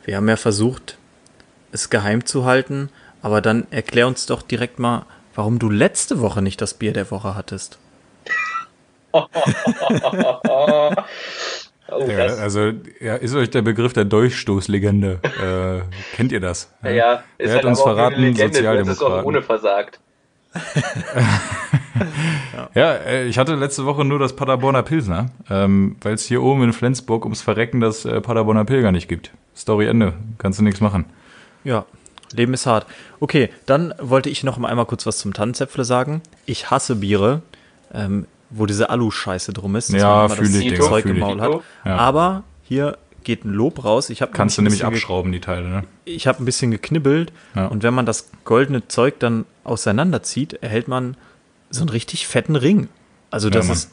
Wir haben ja versucht, es geheim zu halten, aber dann erklär uns doch direkt mal, warum du letzte Woche nicht das Bier der Woche hattest. Oh, Ja, also ja, ist euch der Begriff der Dolchstoßlegende, äh, kennt ihr das? ja, ja, Wer ist hat halt uns aber auch nur verraten? eine Legende, das ist auch Sozialdemokraten. ohne versagt. Ja, äh, ich hatte letzte Woche nur das Paderborner Pilsner, ähm, weil es hier oben in Flensburg ums Verrecken das äh, Paderborner Pilger nicht gibt. Story Ende, kannst du nichts machen. Ja, Leben ist hart. Okay, dann wollte ich noch mal einmal kurz was zum Tannenzäpfle sagen. Ich hasse Biere, ähm, wo diese Alu-Scheiße drum ist. dass Ja, man immer fühl das ich, Digga, Zeug im. Maul hat. Ja. Aber hier geht ein Lob raus. Ich habe Kannst du nämlich abschrauben, die Teile, ne? ich habe ein bisschen geknibbelt Ja. und wenn man das goldene Zeug dann auseinanderzieht, erhält man so einen richtig fetten Ring. Also das Mann. ist,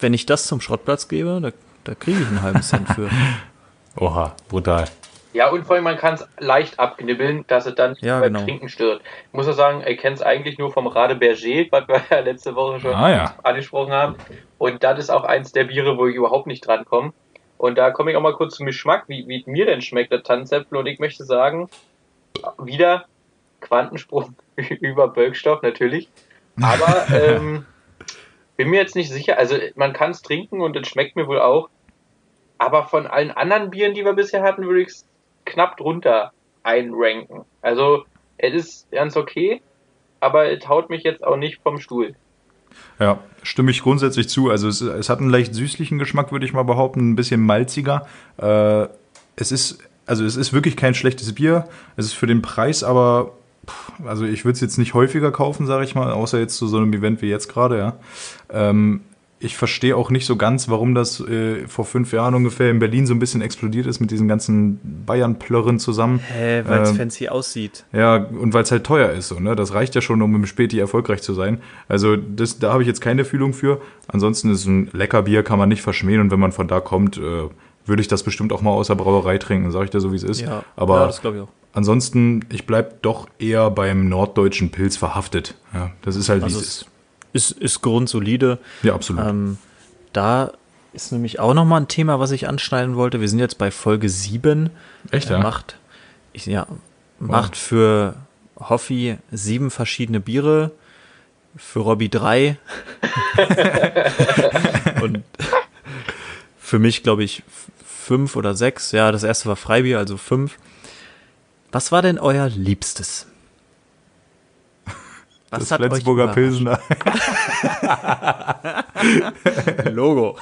wenn ich das zum Schrottplatz gebe, da, da kriege ich einen halben Cent für. Oha, brutal. Ja, und vor allem, man kann es leicht abknibbeln, dass es dann Ja, beim genau. Trinken stört. Ich muss auch sagen, ich kenne es eigentlich nur vom Rade Berger, was wir ja letzte Woche schon Ah, ja. angesprochen haben. Und das ist auch eins der Biere, wo ich überhaupt nicht drankomme. Und da komme ich auch mal kurz zum Geschmack, wie, wie mir denn schmeckt der Tannenzäpfel. Und ich möchte sagen, wieder Quantensprung über Bölkstoff natürlich. Aber ähm, bin mir jetzt nicht sicher. Also man kann es trinken und es schmeckt mir wohl auch. Aber von allen anderen Bieren, die wir bisher hatten, würde ich es knapp drunter einranken. Also, es ist ganz okay, aber es haut mich jetzt auch nicht vom Stuhl. Ja, stimme ich grundsätzlich zu. Also es, es hat einen leicht süßlichen Geschmack, würde ich mal behaupten, ein bisschen malziger. Äh, es ist, also es ist wirklich kein schlechtes Bier. Es ist für den Preis aber, also ich würde es jetzt nicht häufiger kaufen, sage ich mal, außer jetzt zu so einem Event wie jetzt gerade, ja. Ähm, ich verstehe auch nicht so ganz, warum das äh, vor fünf Jahren ungefähr in Berlin so ein bisschen explodiert ist mit diesen ganzen Bayern-Plörren zusammen. Hä, weil es Ähm, fancy aussieht. Ja, und weil es halt teuer ist, so, ne? Das reicht ja schon, um im Späti erfolgreich zu sein. Also das, da habe ich jetzt keine Fühlung für. Ansonsten ist ein lecker Bier, kann man nicht verschmähen und wenn man von da kommt, äh, würde ich das bestimmt auch mal aus der Brauerei trinken, sage ich dir so, wie es ist. Ja, Aber ja, das glaube ich auch. Ansonsten, ich bleib doch eher beim norddeutschen Pilz verhaftet. Ja, das ist halt, wie Also es ist. ist, ist grundsolide. Ja, absolut. Ähm, da ist nämlich auch nochmal ein Thema, was ich anschneiden wollte. Wir sind jetzt bei Folge 7. Echt, Er ja? macht, ich, ja, macht für Hoffi sieben verschiedene Biere, für Robby drei und für mich, glaube ich, fünf oder sechs. Ja, das erste war Freibier, also fünf. Was war denn euer Liebstes? Was das Flensburger? Pilsener. Logo.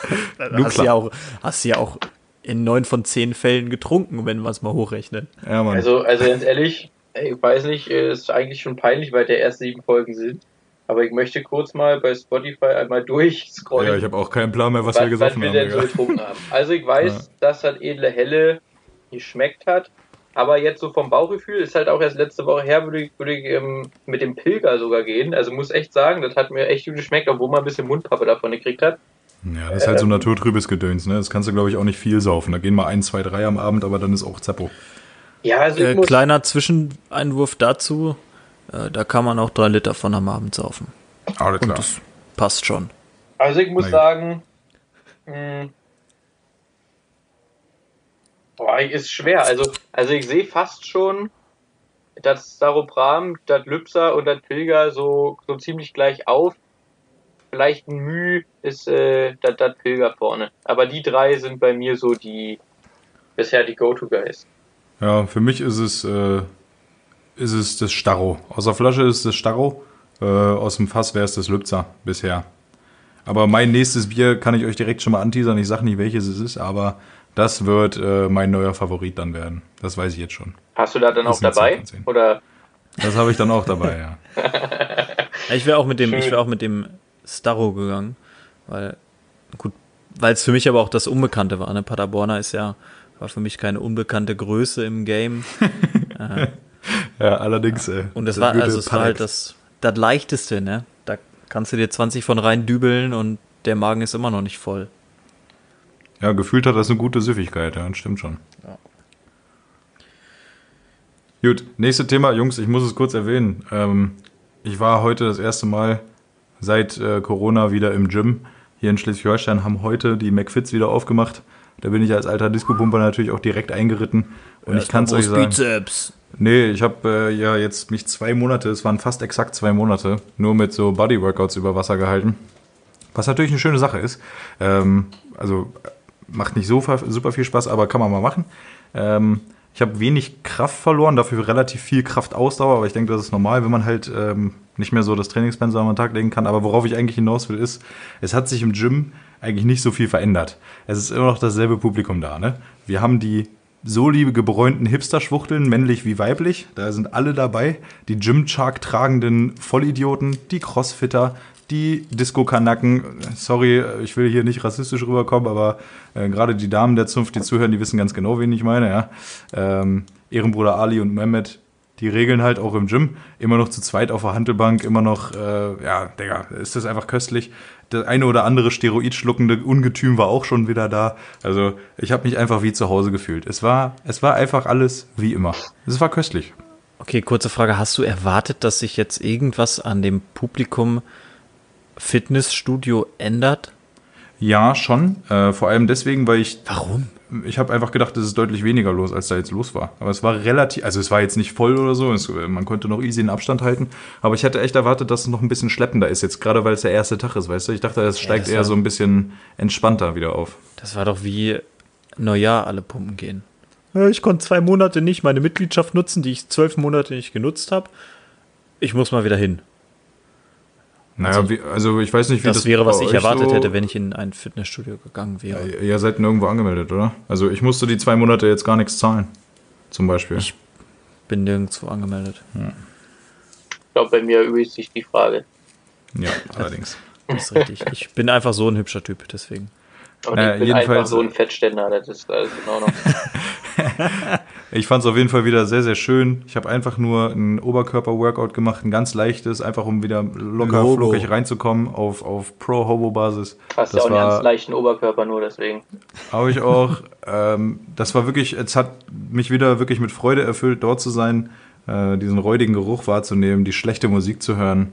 Nur hast ja auch, hast ja auch in neun von zehn Fällen getrunken, wenn wir es mal hochrechnen. Ja, Mann. Also, also ganz ehrlich, ich weiß nicht, äh, ist eigentlich schon peinlich, weil der erst sieben Folgen sind. Aber ich möchte kurz mal bei Spotify einmal durchscrollen, ja, ich habe auch keinen Plan mehr, was, was, wir gesoffen was wir haben. denn so Digga. getrunken haben. Also ich weiß, Ja. dass das edle Helle geschmeckt hat. Aber jetzt so vom Bauchgefühl ist halt auch erst letzte Woche her, würde ich, würde ich ähm, mit dem Pilger sogar gehen. Also muss echt sagen, das hat mir echt gut geschmeckt, obwohl man ein bisschen Mundpappe davon gekriegt hat. Ja, das ist halt so naturtrübes Gedöns, ne? Das kannst du, glaube ich, auch nicht viel saufen. Da gehen mal ein, zwei, drei am Abend, aber dann ist auch Zappo. Ja, also Äh, kleiner Zwischeneinwurf dazu. Äh, da kann man auch drei Liter von am Abend saufen. Alles Und klar. das passt schon. Also ich muss sagen, mh, boah, ist schwer. Also, also ich sehe fast schon, dass Staropram, das Lübser und das Pilger so, so ziemlich gleich auf. Vielleicht ein Müh ist äh, das, Pilger vorne. Aber die drei sind bei mir so die bisher die Go-To-Guys. Ja, für mich ist es, äh, ist es das Starro. Aus der Flasche ist das Starro. Äh, aus dem Fass wäre es das Lübzer bisher. Aber mein nächstes Bier kann ich euch direkt schon mal anteasern. Ich sage nicht, welches es ist, aber das wird äh, mein neuer Favorit dann werden. Das weiß ich jetzt schon. Hast du da dann Ist auch dabei? 10 von 10. Oder Das habe ich dann auch dabei, ja. Ich wäre auch mit dem, ich wäre auch mit dem Starro gegangen, weil gut, weil es für mich aber auch das Unbekannte war. Ne? Paderborner ist ja war für mich keine unbekannte Größe im Game Ja, allerdings. Äh, und das der war also es war halt das das leichteste. Ne, da kannst du dir 20 von rein dübeln und der Magen ist immer noch nicht voll. Ja, gefühlt hat das eine gute Süffigkeit, ja, das stimmt schon. Ja. Gut, nächstes Thema, Jungs, ich muss es kurz erwähnen. Ähm, ich war heute das erste Mal seit äh, Corona wieder im Gym. Hier in Schleswig-Holstein haben heute die McFits wieder aufgemacht. Da bin ich als alter Disco-Pumper natürlich auch direkt eingeritten. Und ich kann es euch sagen. Bizeps. Nee, ich habe äh, ja jetzt mich zwei Monate, es waren fast exakt zwei Monate, nur mit so Body-Workouts über Wasser gehalten. Was natürlich eine schöne Sache ist. Ähm, also macht nicht so super viel Spaß, aber kann man mal machen. Ähm, ich habe wenig Kraft verloren, dafür relativ viel Kraftausdauer, aber ich denke, das ist normal, wenn man halt ähm, nicht mehr so das Trainingspensum an den Tag legen kann. Aber worauf ich eigentlich hinaus will, ist, es hat sich im Gym eigentlich nicht so viel verändert. Es ist immer noch dasselbe Publikum da. Ne? Wir haben die so liebe gebräunten Hipster-Schwuchteln, männlich wie weiblich. Da sind alle dabei. Die Gymshark tragenden Vollidioten, die Crossfitter, die Disco-Kanacken. Sorry, ich will hier nicht rassistisch rüberkommen, aber äh, gerade die Damen der Zunft, die zuhören, die wissen ganz genau, wen ich meine. Ja. Ähm, Ehrenbruder Ali und Mehmet, die regeln halt auch im Gym. Immer noch zu zweit auf der Handelbank, immer noch, äh, ja, Digga, ist das einfach köstlich. Das eine oder andere steroidschluckende Ungetüm war auch schon wieder da. Also ich habe mich einfach wie zu Hause gefühlt. Es war, es war einfach alles wie immer. Es war köstlich. Okay, kurze Frage. Hast du erwartet, dass sich jetzt irgendwas an dem Publikum Fitnessstudio ändert? Ja, schon. Äh, vor allem deswegen, weil ich Warum? ich habe einfach gedacht, es ist deutlich weniger los, als da jetzt los war. Aber es war relativ, also es war jetzt nicht voll oder so, es, man konnte noch easy den Abstand halten. Aber ich hätte echt erwartet, dass es noch ein bisschen schleppender ist, jetzt gerade weil es der erste Tag ist, weißt du? Ich dachte, es steigt das eher war- so ein bisschen entspannter wieder auf. Das war doch wie, Neujahr alle pumpen gehen. Ja, Ich konnte zwei Monate nicht meine Mitgliedschaft nutzen, die ich zwölf Monate nicht genutzt habe. Ich muss mal wieder hin. Naja, Also- wie, also ich weiß nicht, wie Das, das, wäre, was ich erwartet so, hätte, wenn ich in ein Fitnessstudio gegangen wäre. Ihr ihr seid nirgendwo angemeldet, oder? Also ich musste die zwei Monate jetzt gar nichts zahlen. Zum Beispiel. Ich- Bin nirgendwo angemeldet. Ich glaube, bei mir übt sich die Frage. ja, allerdings. Das ist richtig. Ich bin einfach so ein hübscher Typ, deswegen. Und Äh, ich bin jedenfalls- einfach so ein Fettständer, das ist alles genau noch. Ich fand es auf jeden Fall wieder sehr, sehr schön. Ich habe einfach nur ein Oberkörper-Workout gemacht, ein ganz leichtes, einfach um wieder locker, Logo. flockig reinzukommen auf, auf Pro-Hobo-Basis. Hast ja auch einen ganz leichten Oberkörper nur, deswegen. Habe ich auch. ähm, das war wirklich, es hat mich wieder wirklich mit Freude erfüllt, dort zu sein, äh, diesen räudigen Geruch wahrzunehmen, die schlechte Musik zu hören.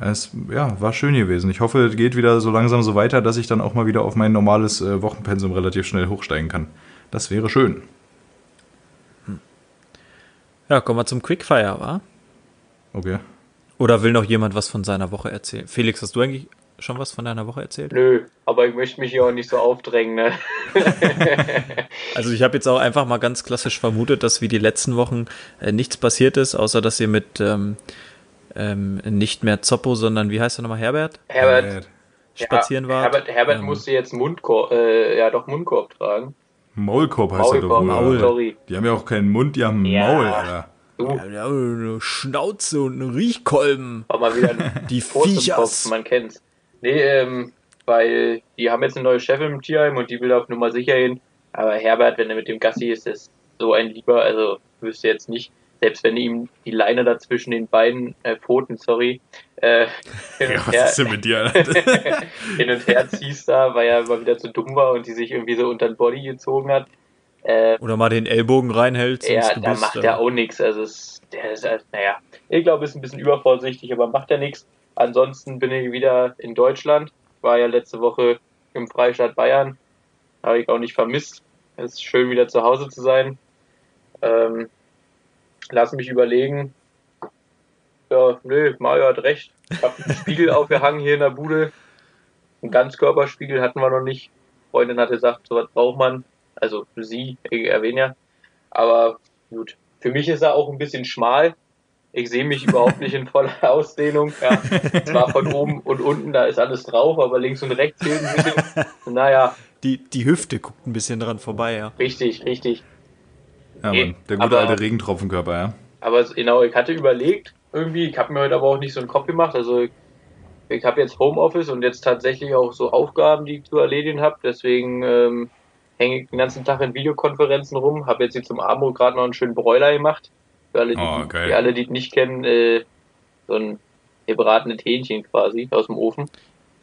Es ja, war schön gewesen. Ich hoffe, es geht wieder so langsam so weiter, dass ich dann auch mal wieder auf mein normales äh, Wochenpensum relativ schnell hochsteigen kann. Das wäre schön. Ja, kommen wir zum Quickfire, wa? Okay. Oder will noch jemand was von seiner Woche erzählen? Felix, hast du eigentlich schon was von deiner Woche erzählt? Nö, aber ich möchte mich hier auch nicht so aufdrängen, ne? Also ich habe jetzt auch einfach mal ganz klassisch vermutet, dass wie die letzten Wochen äh, nichts passiert ist, außer dass ihr mit ähm, ähm, nicht mehr Zoppo, sondern wie heißt er nochmal, Herbert? Herbert, Spazieren ja, wart. Herbert, Herbert Ähm, musste jetzt Mundkorb, äh, ja doch Mundkorb tragen. Maulkorb heißt er doch Maulkorb, wohl. Maul. Sorry. Die haben ja auch keinen Mund, die haben ein Ja. Maul, Alter. Du, Ja, eine Schnauze und ein Riechkolben. war mal wieder ein Die Kopf, Viechers. man kennt's. Nee, ähm, weil die haben jetzt eine neue Chefin im Tierheim und die will auf Nummer sicher hin. Aber Herbert, wenn er mit dem Gassi ist, ist so ein Lieber, also wüsste jetzt nicht, selbst wenn ihm die Leine dazwischen den beiden äh, Pfoten, sorry, äh, hin, Ja, und her, hin und her ziehst da, weil er immer wieder zu dumm war und die sich irgendwie so unter den Body gezogen hat. Äh, Oder mal den Ellbogen reinhältst ja, da macht er auch nichts. Also es, der ist halt, naja, ich glaube, ist ein bisschen übervorsichtig, aber macht er nichts. Ansonsten bin ich wieder in Deutschland. War ja letzte Woche im Freistaat Bayern. Habe ich auch nicht vermisst. Es ist schön, wieder zu Hause zu sein. Ähm, lass mich überlegen. Ja, nö, Mario hat recht. Ich habe einen Spiegel aufgehangen hier in der Bude. Einen Ganzkörperspiegel hatten wir noch nicht. Freundin hat gesagt, sowas braucht man. Also sie, ich erwähne ja. Aber gut. Für mich ist er auch ein bisschen schmal. Ich sehe mich überhaupt nicht in voller Ausdehnung. Ja, zwar von oben und unten, da ist alles drauf, aber links und rechts fehlt ein bisschen. Naja, Die, die Hüfte guckt ein bisschen dran vorbei, ja. richtig, richtig. Ja, Mann, der gute aber- alte Regentropfenkörper, ja. Aber genau, ich hatte überlegt, irgendwie, ich habe mir heute aber auch nicht so einen Kopf gemacht. Also ich, ich habe jetzt Homeoffice und jetzt tatsächlich auch so Aufgaben, die ich zu erledigen habe. Deswegen ähm, hänge ich den ganzen Tag in Videokonferenzen rum. Habe jetzt hier zum Abendbrot gerade noch einen schönen Bräuler gemacht. Für alle, die, Oh, für alle, die es nicht kennen, äh, so ein gebratenes Hähnchen quasi aus dem Ofen.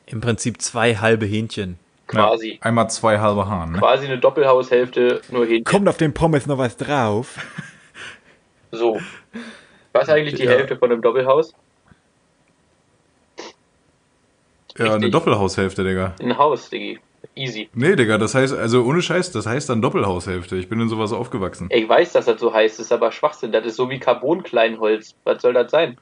Im Prinzip zwei halbe Hähnchen. Quasi. Ja, einmal zwei halbe Hahn, ne? Quasi eine Doppelhaushälfte, nur Hähnchen. Kommt auf den Pommes noch was drauf? So. Was ist eigentlich die Ja. Hälfte von einem Doppelhaus? Ja, eine Richtig. Doppelhaushälfte, Digga. Ein Haus, Diggi. Easy. Nee, Digga, das heißt, also ohne Scheiß, das heißt dann Doppelhaushälfte. Ich bin in sowas aufgewachsen. Ich weiß, dass das so heißt, ist aber Schwachsinn. Das ist so wie Carbon-Kleinholz. Was soll das sein?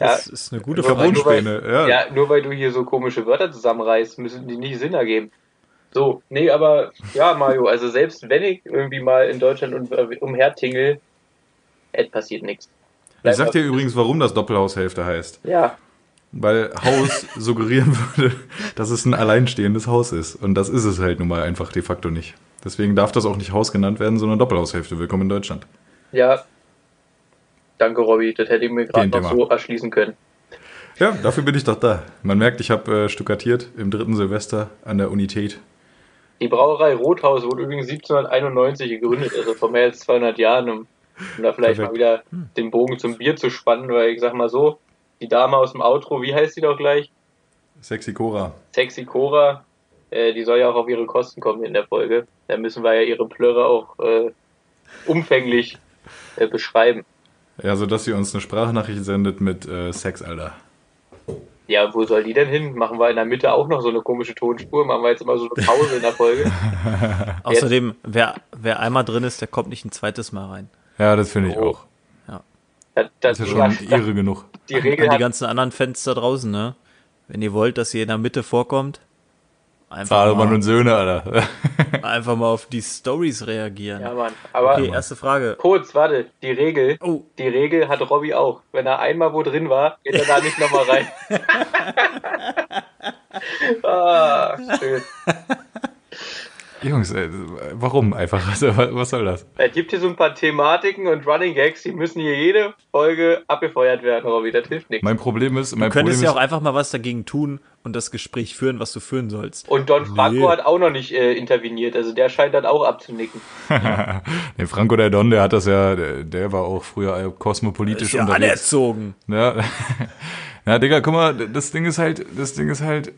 Das ist eine gute Carbonspäne, ja. Ja, nur weil du hier so komische Wörter zusammenreißt, müssen die nicht Sinn ergeben. So, nee, aber ja, Mario, also selbst wenn ich irgendwie mal in Deutschland um, umhertingel, es passiert nichts. Ich sag dir übrigens, warum das Doppelhaushälfte heißt. Ja, Weil Haus suggerieren würde, dass es ein alleinstehendes Haus ist. Und das ist es halt nun mal einfach de facto nicht. Deswegen darf das auch nicht Haus genannt werden, sondern Doppelhaushälfte. Willkommen in Deutschland. ja. Danke, Robby. Das hätte ich mir gerade noch Thema. so erschließen können. Ja, dafür bin ich doch da. Man merkt, ich habe äh, stuckatiert im dritten Silvester an der Unität. Die Brauerei Rothaus wurde übrigens 1791 gegründet, also vor mehr als 200 Jahren, um, um da vielleicht Perfekt. mal wieder den Bogen zum Bier zu spannen, weil ich sag mal so, die Dame aus dem Outro, wie heißt sie doch gleich? Sexy Cora. Sexy Cora, äh, die soll ja auch auf ihre Kosten kommen in der Folge. Da müssen wir ja ihre Plörre auch äh, umfänglich äh, beschreiben. Ja, so dass sie uns eine Sprachnachricht sendet mit äh, Sex, Alter. Ja, wo soll die denn hin? Machen wir in der Mitte auch noch so eine komische Tonspur? Machen wir jetzt immer so eine Pause in der Folge? Außerdem, wer, wer einmal drin ist, der kommt nicht ein zweites Mal rein. Ja, das finde ich Oh. auch. Das, das, Das ist ja schon ja, irre genug. die Regel An die ganzen anderen Fans da draußen, ne? Wenn ihr wollt, dass ihr in der Mitte vorkommt, Einfach Vatermann mal, und Söhne, Alter. einfach mal auf die Stories reagieren. Ja, Mann. Aber okay, erste Frage. kurz, warte, die Regel. Oh, Die Regel hat Robby auch. Wenn er einmal wo drin war, geht er da nicht nochmal rein. ah, schön. Jungs, äh, warum einfach? Was soll das? Es gibt hier so ein paar Thematiken und Running Gags, die müssen hier jede Folge abgefeuert werden, Robby. Das hilft nichts. Mein Problem ist, mein du könntest Problem ja ist, auch einfach mal was dagegen tun und das Gespräch führen, was du führen sollst. Und Don Franco Nee. hat auch noch nicht äh, interveniert, also der scheint dann auch abzunicken. nee, Franco der Don, der hat das ja, der, der war auch früher kosmopolitisch Ist ja unterwegs. anerzogen. Ja. ja, Digga, guck mal, das Ding ist halt, das Ding ist halt,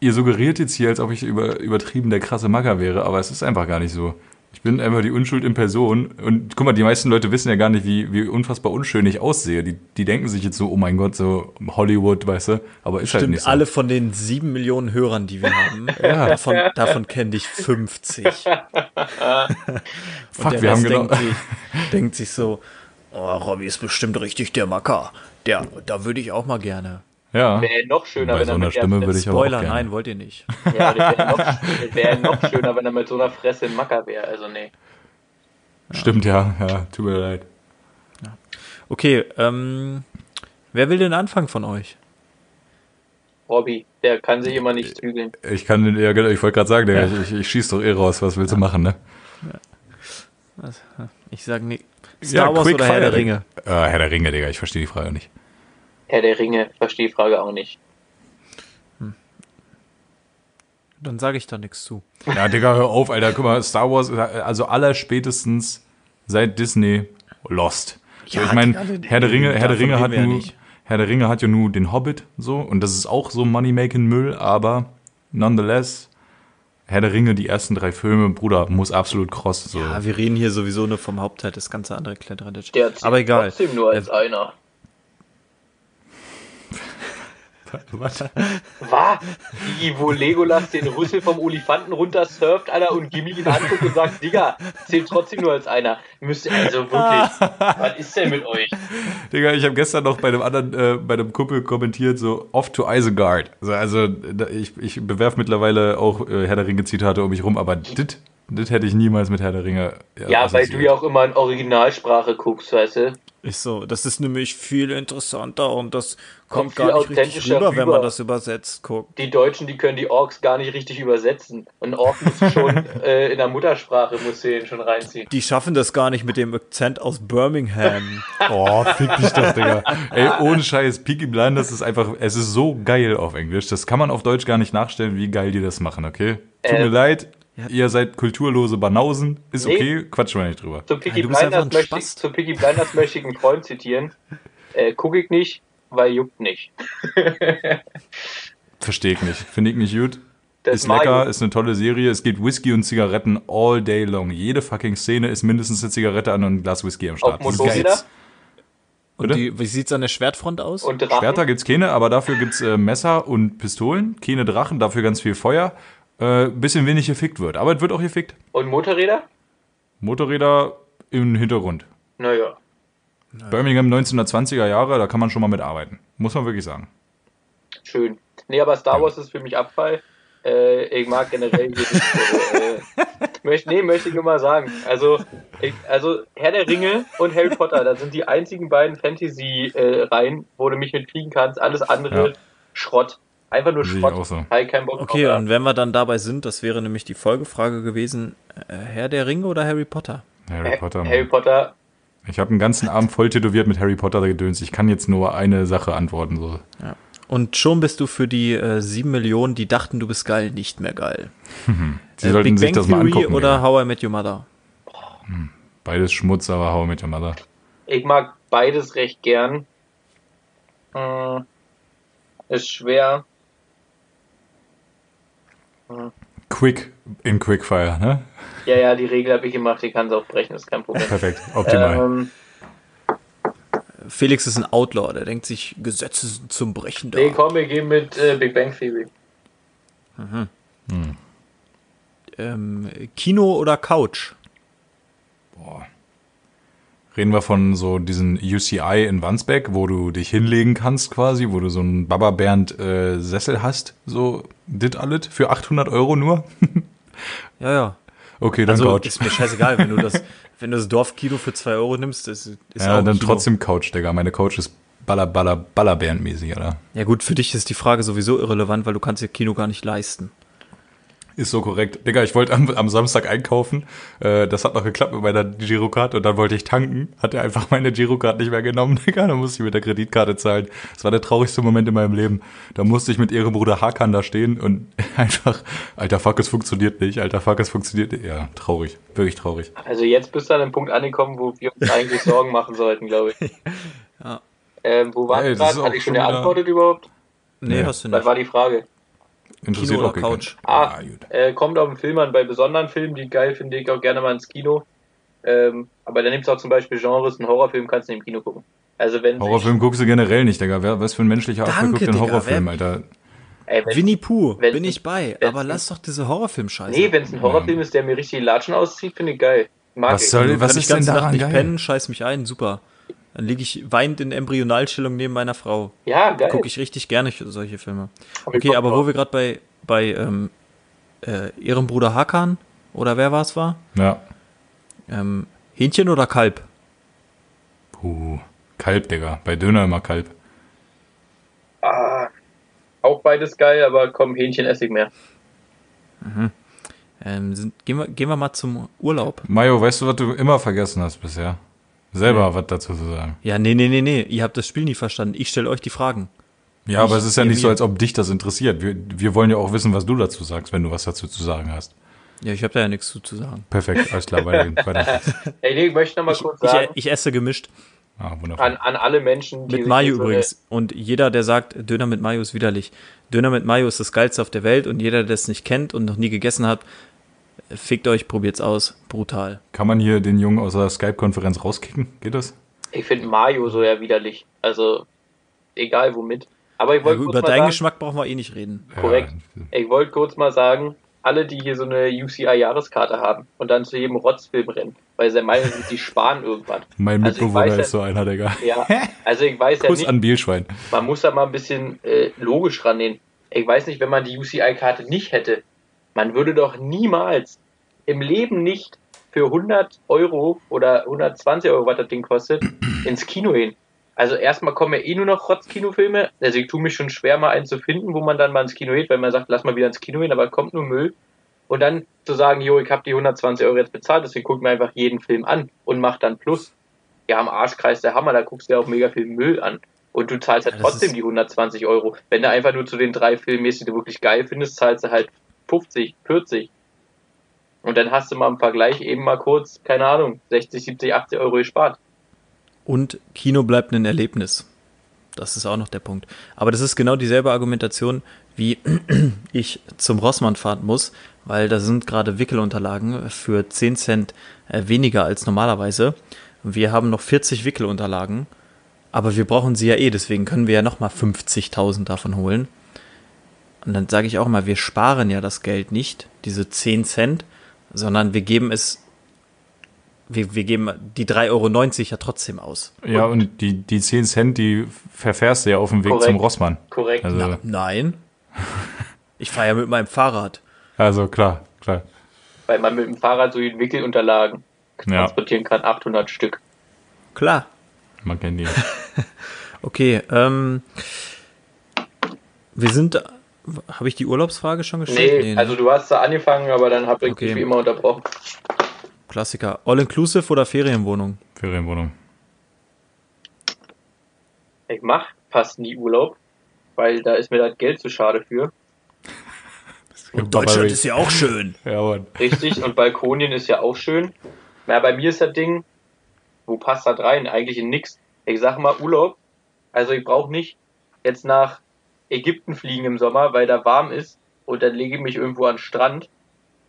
ihr suggeriert jetzt hier, als ob ich über, übertrieben der krasse Macker wäre, aber es ist einfach gar nicht so. Ich bin einfach die Unschuld in Person. Und guck mal, die meisten Leute wissen ja gar nicht, wie, wie unfassbar unschön ich aussehe. Die, die denken sich jetzt so, oh mein Gott, so Hollywood, weißt du? Aber ist halt Stimmt, nicht so. alle von den sieben Millionen Hörern, die wir haben, davon, davon kennen dich 50. Und Fuck, wir haben genau. denkt, sich, denkt sich so, oh, Robby ist bestimmt richtig der Macker. Der, da würde ich auch mal gerne. Ja. Wäre noch schöner, Bei wenn so er einer mit der Stimme würde ich Spoiler, gerne. nein, wollt ihr nicht. Ja, das wäre noch, wär noch schöner, wenn er mit so einer Fresse ein Macker wäre. Also nee. Stimmt, ja, ja, tut mir leid. Okay, ähm, wer will den Anfang von euch? Robby, der kann sich immer nicht zügeln. Ich kann, ja, genau, ich wollte gerade sagen, Digga, ich, ich schieß doch eh raus, was willst du machen, ne? Was? Ich sage nicht. Star Ja, Wars oder Herr der. Ringe? Äh, Herr der Ringe, Digga, ich verstehe die Frage nicht. Herr der Ringe, verstehe die Frage auch nicht. Dann sage ich da nichts zu. Ja, Digga, hör auf, Alter. Guck mal, Star Wars, also aller spätestens seit Disney Lost. So, Ja, ich meine, Herr der Ringe, Herr der Ringe hat ja nur, nicht. Herr der Ringe hat ja nur den Hobbit so und das ist auch so Money-Making-Müll, aber nonetheless, Herr der Ringe, die ersten drei Filme, Bruder, muss absolut cross. So. Ja, wir reden hier sowieso nur vom Hauptteil, das ganze andere zählt Aber egal. trotzdem nur als einer. Was? Was? Wie, wo Legolas den Rüssel vom Olifanten runtersurft, Alter, und Gimli ihn anguckt und sagt, Digga, zählt trotzdem nur als einer. Müsst also wirklich, was ist denn mit euch? Digga, ich habe gestern noch bei einem anderen, äh, bei einem Kumpel kommentiert, so off to Isengard. So, also da- ich, ich bewerf mittlerweile auch äh, Herr der Ringe-Zitate um mich rum, aber dit, dit hätte ich niemals mit Herr der Ringe. Ja, weil du ja auch immer in Originalsprache guckst, weißt du? Ist so, das ist nämlich viel interessanter und das kommt Kommt viel gar nicht richtig authentischer rüber, wenn rüber. man das übersetzt guckt. Die Deutschen, die können die Orks gar nicht richtig übersetzen. Und Ork musst du schon äh, in der Muttersprache musst du den schon reinziehen. Die schaffen das gar nicht mit dem Akzent aus Birmingham. Oh, fick dich doch, Digga. Ey, ohne Scheiß, Peaky Blinders ist einfach, es ist so geil auf Englisch. Das kann man auf Deutsch gar nicht nachstellen, wie geil die das machen, okay? Tut Äh, mir leid, ihr seid kulturlose Banausen. Ist Nee. okay, quatschen wir nicht drüber. Zu Picky, einfach Blinders, möchte ich, Spast. zu Picky Blinders möchte ich einen Freund zitieren. Äh, guck ich nicht, weil juckt nicht. Verstehe ich nicht. Finde ich nicht gut. Das ist lecker, ist eine tolle Serie. Es gibt Whisky und Zigaretten all day long. Jede fucking Szene ist mindestens eine Zigarette an und ein Glas Whisky am Start. Auf Das ist Motorräder. Und die, wie sieht's an der Schwertfront aus? und Drachen. Schwerter gibt's keine, aber dafür gibt's äh, Messer und Pistolen. Keine Drachen, dafür ganz viel Feuer. Äh, bisschen wenig gefickt wird. Aber es wird auch gefickt. Und Motorräder? Motorräder im Hintergrund. Naja. Birmingham 1920er Jahre, da kann man schon mal mitarbeiten. Muss man wirklich sagen. Schön. Nee, aber Star Wars ist für mich Abfall. Äh, ich mag generell hier nicht so, äh, möchte, nee, möchte ich nur mal sagen. Also, ich, also Herr der Ringe und Harry Potter, das sind die einzigen beiden Fantasy-Reihen, wo du mich mit kriegen kannst. Alles andere Ja. Schrott. Einfach nur Sehe ich Schrott. auch so. Hab ich keinen Bock Okay, und wenn wir dann dabei sind, das wäre nämlich die Folgefrage gewesen, äh, Herr der Ringe oder Harry Potter? Harry Potter. Harry. Potter, Ich habe einen ganzen Abend voll tätowiert mit Harry Potter gedöns. Ich kann jetzt nur eine Sache antworten. So. Und schon bist du für die äh, sieben Millionen, die dachten, du bist geil, nicht mehr geil. Sie Äh, sollten Big sich Bang das mal Theory angucken. oder Digga. How I Met Your Mother? Beides Schmutz, aber hau mit your mother. ich mag beides recht gern. Hm, ist schwer. Quick in Quickfire, ne? Ja, ja, die Regel habe ich gemacht, die kann es auch brechen, ist kein Problem. Perfekt, optimal. ähm, Felix ist ein Outlaw, der denkt sich, Gesetze sind zum Brechen da. nee, komm, wir gehen mit äh, Big Bang Theory. Ähm, Kino oder Couch? Boah. Reden wir von so diesen UCI in Wandsbek, wo du dich hinlegen kannst quasi, wo du so einen Baba Bernd äh, Sessel hast, so dit alles für 800 Euro nur? Ja, ja. Okay, dann Also Couch. ist mir scheißegal, wenn du das, wenn du das Dorfkino für zwei Euro nimmst, ist, ist ja, dann Kino. trotzdem Couch, Digga. Meine Couch ist Baller, Baller, Ballerbernd-mäßig, oder? Ja gut, für dich ist die Frage sowieso irrelevant, weil du kannst dir Kino gar nicht leisten. Ist so korrekt. Digga, ich wollte am, am Samstag einkaufen. Äh, das hat noch geklappt mit meiner Girocard und dann wollte ich tanken. Hat er einfach meine Girocard nicht mehr genommen, Digga. Dann musste ich mit der Kreditkarte zahlen. Das war der traurigste Moment in meinem Leben. Da musste ich mit ihrem Bruder Hakan da stehen und einfach, alter Fuck, es funktioniert nicht. Alter Fuck, es funktioniert nicht. Ja, traurig. Wirklich traurig. Also jetzt bist du an einem Punkt angekommen, wo wir uns eigentlich Sorgen machen sollten, glaube ich. Ja. Ähm, wo waren Ey, wir das ist gerade? Hatte ich schon geantwortet überhaupt? Nee, Nee. hast du Was nicht. war die Frage? Interessiert Kino auch oder keinen. Couch? Ah, gut. äh, kommt auf den Film an. Bei besonderen Filmen, die ich geil finde, ich auch gerne mal ins Kino. Ähm, aber dann nimmst du auch zum Beispiel Genres, einen Horrorfilm kannst du im Kino gucken. Also wenn Horrorfilm guckst du generell nicht, Digga. Wer, was für ein menschlicher Affe guckt den. Horrorfilm, Wer- Alter? ey, wenn, Winnie Pooh, bin ich bei. Aber lass doch diese Horrorfilm-Scheiße. nee, wenn es ein Horrorfilm ist, der mir richtig die Latschen auszieht, finde ich geil. Mag Was ich. soll- Kann was ich ist denn Nacht daran nicht geil? pennen, scheiß mich ein, super. Dann liege ich weinend in Embryonalstellung neben meiner Frau. Ja, geil. Gucke ich richtig gerne solche Filme. Hab Okay, aber drauf. wo wir gerade bei, bei ähm, äh, ihrem Bruder Hakan oder wer war es war? Ja. Ähm, Hähnchen oder Kalb? Puh. Kalb, Digga. Bei Döner immer Kalb. Ah, auch beides geil, aber komm, Hähnchen esse ich mehr. Ähm, sind, gehen, wir, gehen wir mal zum Urlaub. Mayo, weißt du, was du immer vergessen hast bisher? Selber was dazu zu sagen. Ja, nee, nee, nee, nee. Ihr habt das Spiel nie verstanden. Ich stelle euch die Fragen. Ja, aber Ich- es ist ja nicht so, als ob dich das interessiert. Wir, wir wollen ja auch wissen, was du dazu sagst, wenn du was dazu zu sagen hast. Ja, ich habe da ja nichts zu, zu sagen. Perfekt, alles klar, weiter. weiter. Ey, nee, ich möchte noch mal Ich, kurz ich, sagen, ich esse gemischt. Ah, wundervoll. an, an alle Menschen, die Mit Mayo übrigens. Und jeder, der sagt, Döner mit Mayo ist widerlich. Döner mit Mayo ist das Geilste auf der Welt und jeder, der es nicht kennt und noch nie gegessen hat, fickt euch, probiert's aus. Brutal. Kann man hier den Jungen aus der Skype-Konferenz rauskicken? Geht das? Ich finde Mayo so ja widerlich. Also, egal womit. Aber ich Ja, wollte über kurz mal deinen sagen, Geschmack brauchen wir eh nicht reden. Korrekt. ich wollte kurz mal sagen, alle, die hier so eine UCI-Jahreskarte haben und dann zu jedem Rotzfilm rennen, weil sie meinen, die sparen irgendwas. Mein Also Mitbewohner ja- ist so einer, Digga. Ja, also ich weiß ja Kuss nicht, an Bielschwein. man muss da mal ein bisschen äh, logisch rangehen. Ich weiß nicht, wenn man die UCI-Karte nicht hätte, man würde doch niemals im Leben nicht für 100 Euro oder 120 Euro, was das Ding kostet, ins Kino gehen. Also erstmal kommen ja eh nur noch Rotz-Kinofilme. Also ich tue mich schon schwer, mal einen zu finden, wo man dann mal ins Kino geht, weil man sagt, lass mal wieder ins Kino gehen, aber kommt nur Müll. Und dann zu sagen, jo, ich habe die 120 Euro jetzt bezahlt, deswegen guck mir einfach jeden Film an und mach dann Plus. Ja, am Arschkreis der Hammer, da guckst du ja auch mega viel Müll an. Und du zahlst ja, Ja, trotzdem die 120 Euro. Wenn du einfach nur zu den drei Filmen gehst, die du wirklich geil findest, zahlst du halt 50, 40. Und dann hast du mal im Vergleich eben mal kurz, keine Ahnung, 60, 70, 80 Euro gespart. Und Kino bleibt ein Erlebnis. Das ist auch noch der Punkt. Aber das ist genau dieselbe Argumentation, wie ich zum Rossmann fahren muss, weil da sind gerade Wickelunterlagen für 10 Cent äh, weniger als normalerweise. Wir haben noch 40 Wickelunterlagen, aber wir brauchen sie ja eh, deswegen können wir ja nochmal 50.000 davon holen. Und dann sage ich auch mal, wir sparen ja das Geld nicht, diese 10 Cent, sondern wir geben es, wir, wir geben die 3,90 Euro ja trotzdem aus. Ja, und die, die 10 Cent, die verfährst du ja auf dem Weg Korrekt. zum Rossmann. Korrekt. Also, Na, nein. Ich fahre ja mit meinem Fahrrad. also klar, klar. Weil man mit dem Fahrrad so die Wickelunterlagen Ja, transportieren kann, 800 Stück. Klar. man kennt die. Okay, ähm, wir sind, habe ich die Urlaubsfrage schon gestellt? Nee, ne? also du hast da angefangen, aber dann hab ich Okay. dich wie immer unterbrochen. Klassiker. All-inclusive oder Ferienwohnung? Ferienwohnung. Ich mach fast nie Urlaub, weil da ist mir das Geld zu schade für. Und Deutschland ist ja auch schön. Ja, Mann. Richtig, und Balkonien ist ja auch schön. Na, bei mir ist das Ding, wo passt das rein? Eigentlich in nix. Ich sag mal Urlaub. Also ich brauche nicht jetzt nach Ägypten fliegen im Sommer, weil da warm ist und dann lege ich mich irgendwo an den Strand,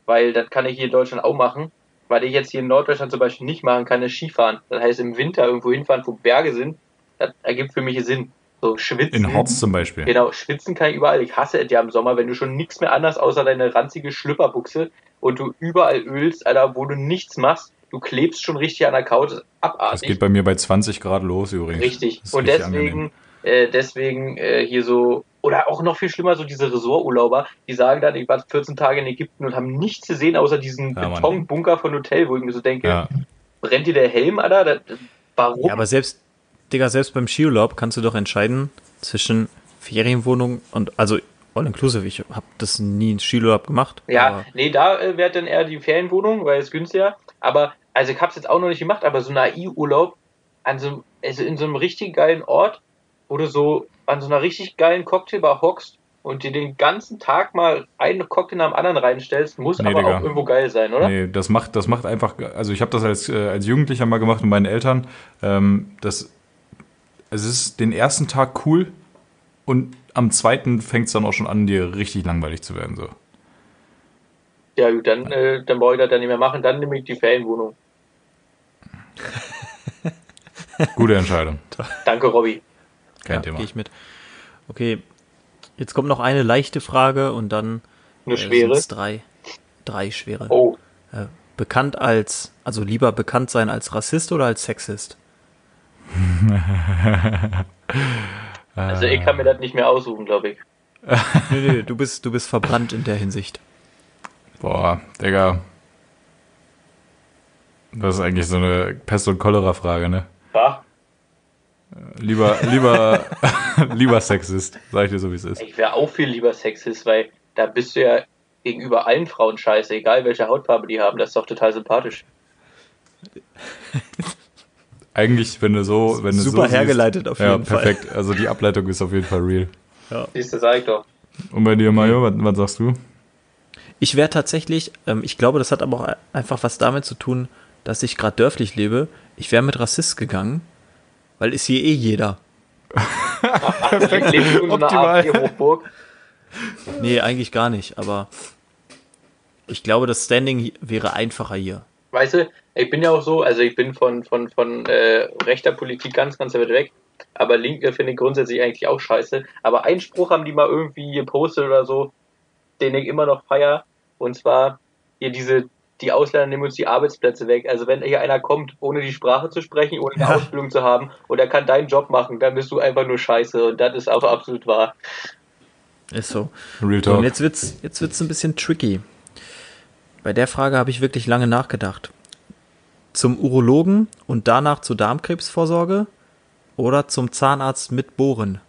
weil das kann ich hier in Deutschland auch machen. Weil ich jetzt hier in Norddeutschland zum Beispiel nicht machen kann, ist Skifahren. Das heißt, im Winter irgendwo hinfahren, wo Berge sind, das ergibt für mich Sinn. So schwitzen. In Horz zum Beispiel. Genau, schwitzen kann ich überall. Ich hasse es ja im Sommer, wenn du schon nichts mehr anders außer deine ranzige Schlüpperbuchse und du überall ölst, Alter, wo du nichts machst. du klebst schon richtig an der Couch, Das abartig. geht bei mir bei 20 Grad los übrigens. Richtig. Das Und richtig deswegen, äh, deswegen äh, hier so, oder auch noch viel schlimmer, so diese Ressorturlauber, die sagen dann, ich war 14 Tage in Ägypten und haben nichts gesehen, außer diesen Ja. Betonbunker von Hotel, wo ich mir so denke, Ja. brennt dir der Helm, Alter? Das, warum? Ja, aber selbst, Digga, selbst beim Skiurlaub kannst du doch entscheiden zwischen Ferienwohnung und, also all-inclusive. Ich habe das nie in Skiurlaub gemacht. Ja, nee, da äh, wäre dann eher die Ferienwohnung, weil es günstiger. Aber, also ich hab's jetzt auch noch nicht gemacht, aber so ein AI-Urlaub an so, einem- also in so einem richtig geilen Ort, wo du so an so einer richtig geilen Cocktailbar hockst und dir den ganzen Tag mal einen Cocktail nach dem anderen reinstellst, muss Nee, aber Digga. auch irgendwo geil sein, oder? Nee, das macht, das macht einfach, also ich habe das als, äh, als Jugendlicher mal gemacht mit meinen Eltern. Ähm, das, es ist den ersten Tag cool und am zweiten fängt es dann auch schon an, dir richtig langweilig zu werden. So. Ja, gut, dann, äh, dann brauche ich das dann nicht mehr machen, dann nehme ich die Ferienwohnung. Gute Entscheidung. Danke, Robby. Kein ja, Thema. Gehe ich mit. Okay, jetzt kommt noch eine leichte Frage und dann Eine äh, schwere. sind's drei, drei schwere. Oh, Äh, bekannt als, also lieber bekannt sein als Rassist oder als Sexist? also ich kann mir das nicht mehr aussuchen, glaube ich. nee, nee, du bist, du bist verbrannt in der Hinsicht. Boah, Digga. Das ist eigentlich so eine Pest- und Cholera-Frage, ne? Ja, Lieber, lieber, lieber Sexist, sag ich dir so, wie es ist. ich wäre auch viel lieber Sexist, weil da bist du ja gegenüber allen Frauen scheiße, egal welche Hautfarbe die haben, das ist doch total sympathisch. Eigentlich, wenn du so, wenn du Super so hergeleitet siehst, auf ja, jeden Fall. perfekt. Also die Ableitung ist auf jeden Fall real. Siehst du, sag ich doch. Und bei dir, Mario, was, was sagst du? Ich wäre tatsächlich, ähm, ich glaube, das hat aber auch einfach was damit zu tun, dass ich gerade dörflich lebe. Ich wäre mit Rassist gegangen, weil ist hier eh jeder. Optimal. Nee, eigentlich gar nicht, aber ich glaube, das Standing wäre einfacher hier. Weißt du, ich bin ja auch so, also ich bin von, von, von äh, rechter Politik ganz, ganz weit weg. Aber Linke finde ich grundsätzlich eigentlich auch scheiße. Aber einen Spruch haben die mal irgendwie gepostet oder so, den ich immer noch feier. Und zwar hier diese, die Ausländer nehmen uns die Arbeitsplätze weg. Also wenn hier einer kommt, ohne die Sprache zu sprechen, ohne eine Ja. Ausbildung zu haben und er kann deinen Job machen, dann bist du einfach nur scheiße. Und das ist aber absolut wahr. Ist so. Real So, und Talk. jetzt wird's, jetzt wird's ein bisschen tricky. Bei der Frage habe ich wirklich lange nachgedacht. Zum Urologen und danach zur Darmkrebsvorsorge oder zum Zahnarzt mit Bohren?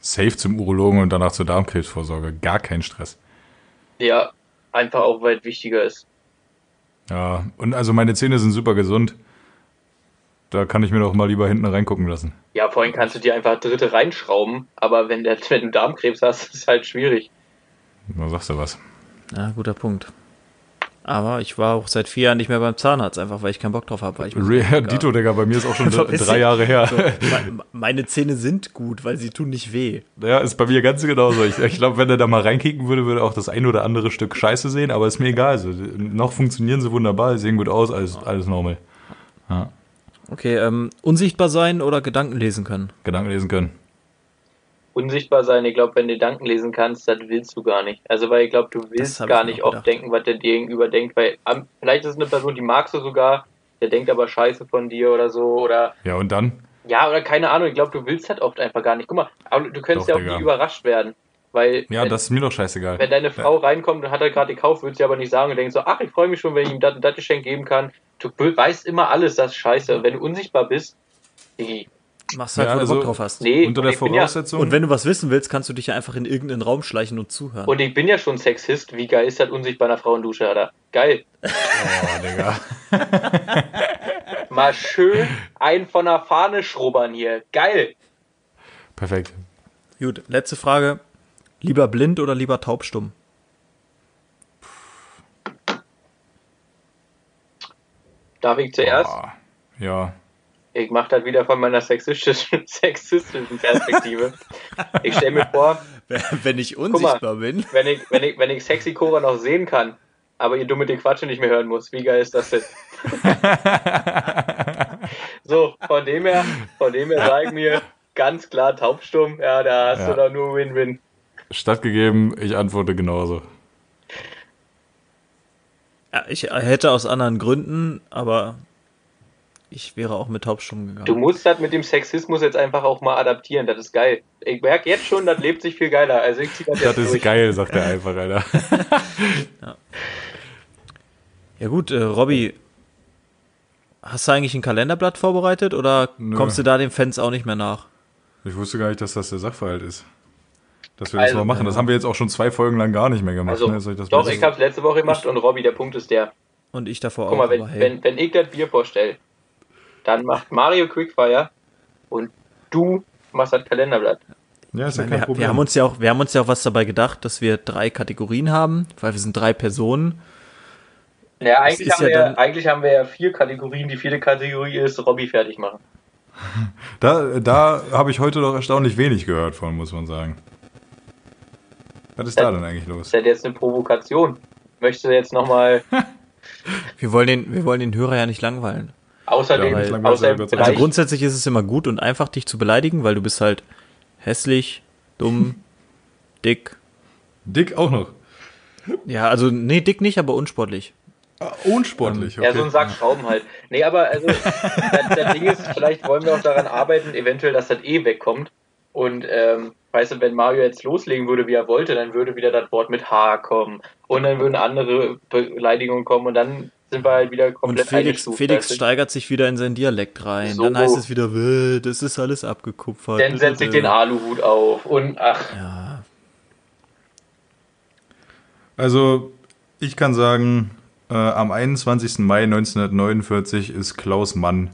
Safe zum Urologen und danach zur Darmkrebsvorsorge. Gar kein Stress. Ja, einfach auch weit wichtiger ist. Ja, und also meine Zähne sind super gesund. Da kann ich mir doch mal lieber hinten reingucken lassen. Ja, vorhin kannst du dir einfach Dritte reinschrauben, aber wenn, der, wenn du Darmkrebs hast, ist es halt schwierig. Da sagst du was. Ja, guter Punkt. Aber ich war auch seit vier Jahren nicht mehr beim Zahnarzt, einfach weil ich keinen Bock drauf habe. egal. Dito, Digga, bei mir ist auch schon drei Jahre her. So, me- meine Zähne sind gut, weil sie tun nicht weh. Ja, ist bei mir ganz genauso. Ich, ich glaube, wenn er da mal reinkicken würde, würde er auch das ein oder andere Stück Scheiße sehen, aber ist mir egal. Also, noch funktionieren sie wunderbar, sehen gut aus, alles, alles normal. Okay, ähm, unsichtbar sein oder Gedanken lesen können? Gedanken lesen können. Unsichtbar sein, ich glaube, wenn du Gedanken lesen kannst, das willst du gar nicht. Also, weil ich glaube, du willst gar nicht oft denken, was der dir gegenüber denkt, weil am, vielleicht ist es eine Person, die magst du sogar, der denkt aber scheiße von dir oder so, oder Ja, und dann? ja, oder keine Ahnung, ich glaube, du willst halt oft einfach gar nicht. Guck mal, aber du könntest Doch, ja auch Digga. nie überrascht werden, weil Ja, wenn, das ist mir doch scheißegal. wenn deine Frau reinkommt und hat er gerade gekauft, würdest du aber nicht sagen und denkst so, ach, ich freue mich schon, wenn ich ihm das und das Geschenk geben kann. Du weißt immer alles, das ist scheiße. Und wenn du unsichtbar bist, Digi, Machst halt, Ja, wo also- du Bock drauf hast. nee, Unter und der bin ja, Voraussetzung. Und wenn du was wissen willst, kannst du dich ja einfach in irgendeinen Raum schleichen und zuhören. Und ich bin ja schon Sexist. Wie geil ist das unsichtbar in einer Frauendusche, Alter? Geil. oh, Digga. Mal schön einen von der Fahne schrubbern hier. Geil. Perfekt. Gut, letzte Frage. Lieber blind oder lieber taubstumm? Darf ich zuerst? Boah. Ja. Ich mache das wieder von meiner sexistischen, sexistischen Perspektive. Ich stelle mir vor, Wenn ich mal. unsichtbar bin. wenn ich, wenn ich, wenn ich sexy Cora noch sehen kann, aber ihr dumme die Quatsche nicht mehr hören muss. Wie geil ist das denn? so, von dem her, von dem her sage ich mir ganz klar taubstumm. Ja, da hast Ja. du doch nur Win-Win. Stattgegeben, ich antworte genauso. Ja, ich hätte aus anderen Gründen, aber ich wäre auch mit Taubstumm gegangen. Du musst das mit dem Sexismus jetzt einfach auch mal adaptieren. Das ist geil. Ich merke jetzt schon, das lebt sich viel geiler. Also ich zieh das, Das jetzt ist durch. geil, sagt er einfach, Alter. Ja gut, äh, Robby, hast du eigentlich ein Kalenderblatt vorbereitet oder Nö. kommst du da den Fans auch nicht mehr nach? Ich wusste gar nicht, dass das der Sachverhalt ist. Dass wir das Also, mal machen. Das haben wir jetzt auch schon zwei Folgen lang gar nicht mehr gemacht. Also, ne? Ich das doch, ich habe es letzte Woche gemacht und Robby, der Punkt ist der. Und ich davor Guck auch. mal, wenn, aber hey. wenn, wenn ich das Bier vorstelle, dann macht Mario Quickfire und du machst das Kalenderblatt. ja, ist ja kein wir, Problem. wir, haben uns ja auch, wir haben uns ja auch was dabei gedacht, dass wir drei Kategorien haben, weil wir sind drei Personen. Ja, eigentlich, haben ja wir, ja, dann- eigentlich haben wir ja vier Kategorien. Die vierte Kategorie ist Robby fertig machen. Da, da habe ich heute doch erstaunlich wenig gehört von, muss man sagen. Was ist da denn eigentlich los? Ist das jetzt eine Provokation? Möchtest du jetzt nochmal Wir wollen den, wir wollen den Hörer ja nicht langweilen. Außerdem, Ja, sei Dank. Also grundsätzlich ist es immer gut und einfach, dich zu beleidigen, weil du bist halt hässlich, dumm, dick. Dick auch noch. Ja, also nee, dick nicht, aber unsportlich. Ah, unsportlich, okay. Ja, so ein Sack Schrauben halt. Nee, aber also, das, das Ding ist, vielleicht wollen wir auch daran arbeiten, eventuell, dass das eh wegkommt. Und, ähm, weißt du, wenn Mario jetzt loslegen würde, wie er wollte, dann würde wieder das Wort mit H kommen. Und dann würden andere Beleidigungen kommen und dann sind wir halt wieder Und komplett Felix, eingestuft, Felix du? steigert sich wieder in sein Dialekt rein. So. Dann heißt es wieder, "Äh, das ist alles abgekupfert. Dann setze ich den Aluhut auf und ach, Ja, Also, ich kann sagen, äh, am 21. Mai 1949 ist Klaus Mann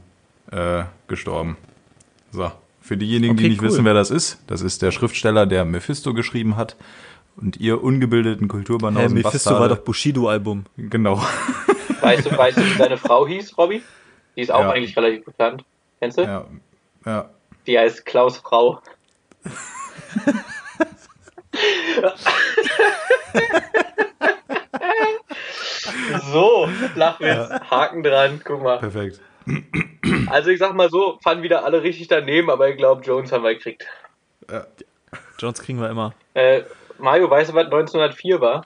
äh, gestorben. So, für diejenigen, die Okay, nicht cool. wissen, wer das ist, das ist der Schriftsteller, der Mephisto geschrieben hat. Und ihr ungebildeten Kulturbanausen Mephisto war doch Bushido-Album. Genau. Weißt du, weißt du, wie seine Frau hieß, Robby? Die ist auch Ja. eigentlich relativ bekannt. Kennst du? Ja, ja. Die heißt Klaus Frau. so, Flachwitz, Haken dran, guck mal. perfekt. Also ich sag mal so, fanden wieder alle richtig daneben, aber ich glaube, Jones haben wir gekriegt. Jones kriegen wir immer. Äh, Mario, weißt du, was 1904 war?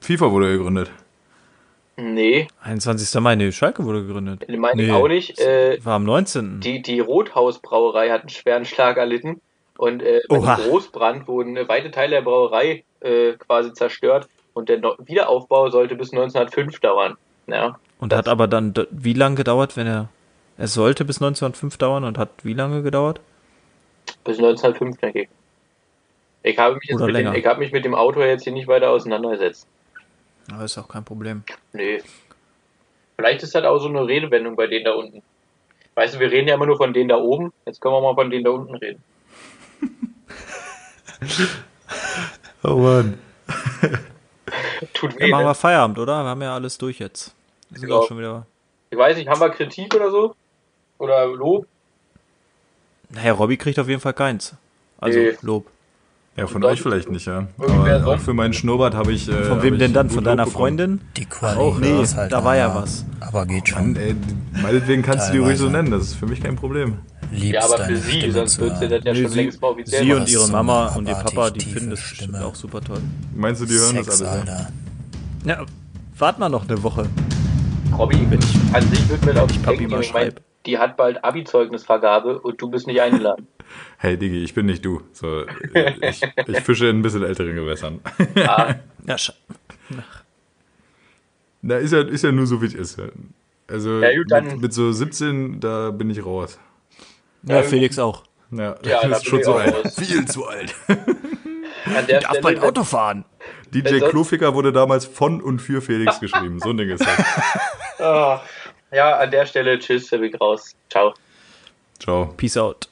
FIFA wurde gegründet. Nee, 21. Mai, nee, Schalke wurde gegründet. meine ich auch nicht. Äh, War am 19. die, die Rothaus-Brauerei hat einen schweren Schlag erlitten und äh, bei Oha. dem Großbrand wurden äh, weite Teile der Brauerei äh, quasi zerstört und der No- Wiederaufbau sollte bis 1905 dauern. Ja, und hat aber dann wie lange gedauert, wenn er. Es sollte bis 1905 dauern und hat wie lange gedauert? bis 1905, denke ich. Ich habe mich, jetzt mit dem, länger. ich habe mich mit dem Autor jetzt hier nicht weiter auseinandergesetzt. Aber ist auch kein Problem. Nee. Vielleicht ist das auch so eine Redewendung bei denen da unten. Weißt du, wir reden ja immer nur von denen da oben. Jetzt können wir mal von denen da unten reden. Oh Mann. Tut Ja, weh. machen ne? wir Feierabend, oder? Wir haben ja alles durch jetzt. Wir sind Ja. auch schon wieder. Ich weiß nicht, haben wir Kritik oder so? Oder Lob? Naja, Robby kriegt auf jeden Fall keins. Also Nee. Lob. Ja, von euch vielleicht nicht, ja. Aber auch für meinen Schnurrbart habe ich. Äh, Von wem ich denn dann? Von deiner. Freundin? Die Quali Auch nee, ist halt da war ja was. Aber geht Mann, schon. ey, meinetwegen kannst du die ruhig so nennen, das ist für mich kein Problem. Liebst Ja, aber für sie, Stimme sonst wird sie das ja Nee, schon sie, längst mal offiziell sie und ihre Mama und ihr Papa, die finden das Stimme. bestimmt auch super toll. Meinst du, die hören das Sex, alles? ja? Alter. Ja, wart mal noch eine Woche. Robby, an sich wird mir auch ich Papi mal ich mein, schreib. die hat bald Abi-Zeugnisvergabe und du bist nicht eingeladen. Hey Digi, ich bin nicht du. So, ich, ich fische in ein bisschen älteren Gewässern. ah, Ja, scha- Na, ist ja, ist ja nur so, wie es ist. Also Ja, gut, dann- mit, mit so 17, da bin ich raus. ja, Felix auch. Ja, Ja, da das ist schon zu alt. raus. Viel zu alt. an der Darf bald Auto fahren. DJ Kloficker wurde damals von und für Felix geschrieben. So ein Ding ist das. Ah, ja, an der Stelle, tschüss, ich raus. Ciao. Ciao. Peace out.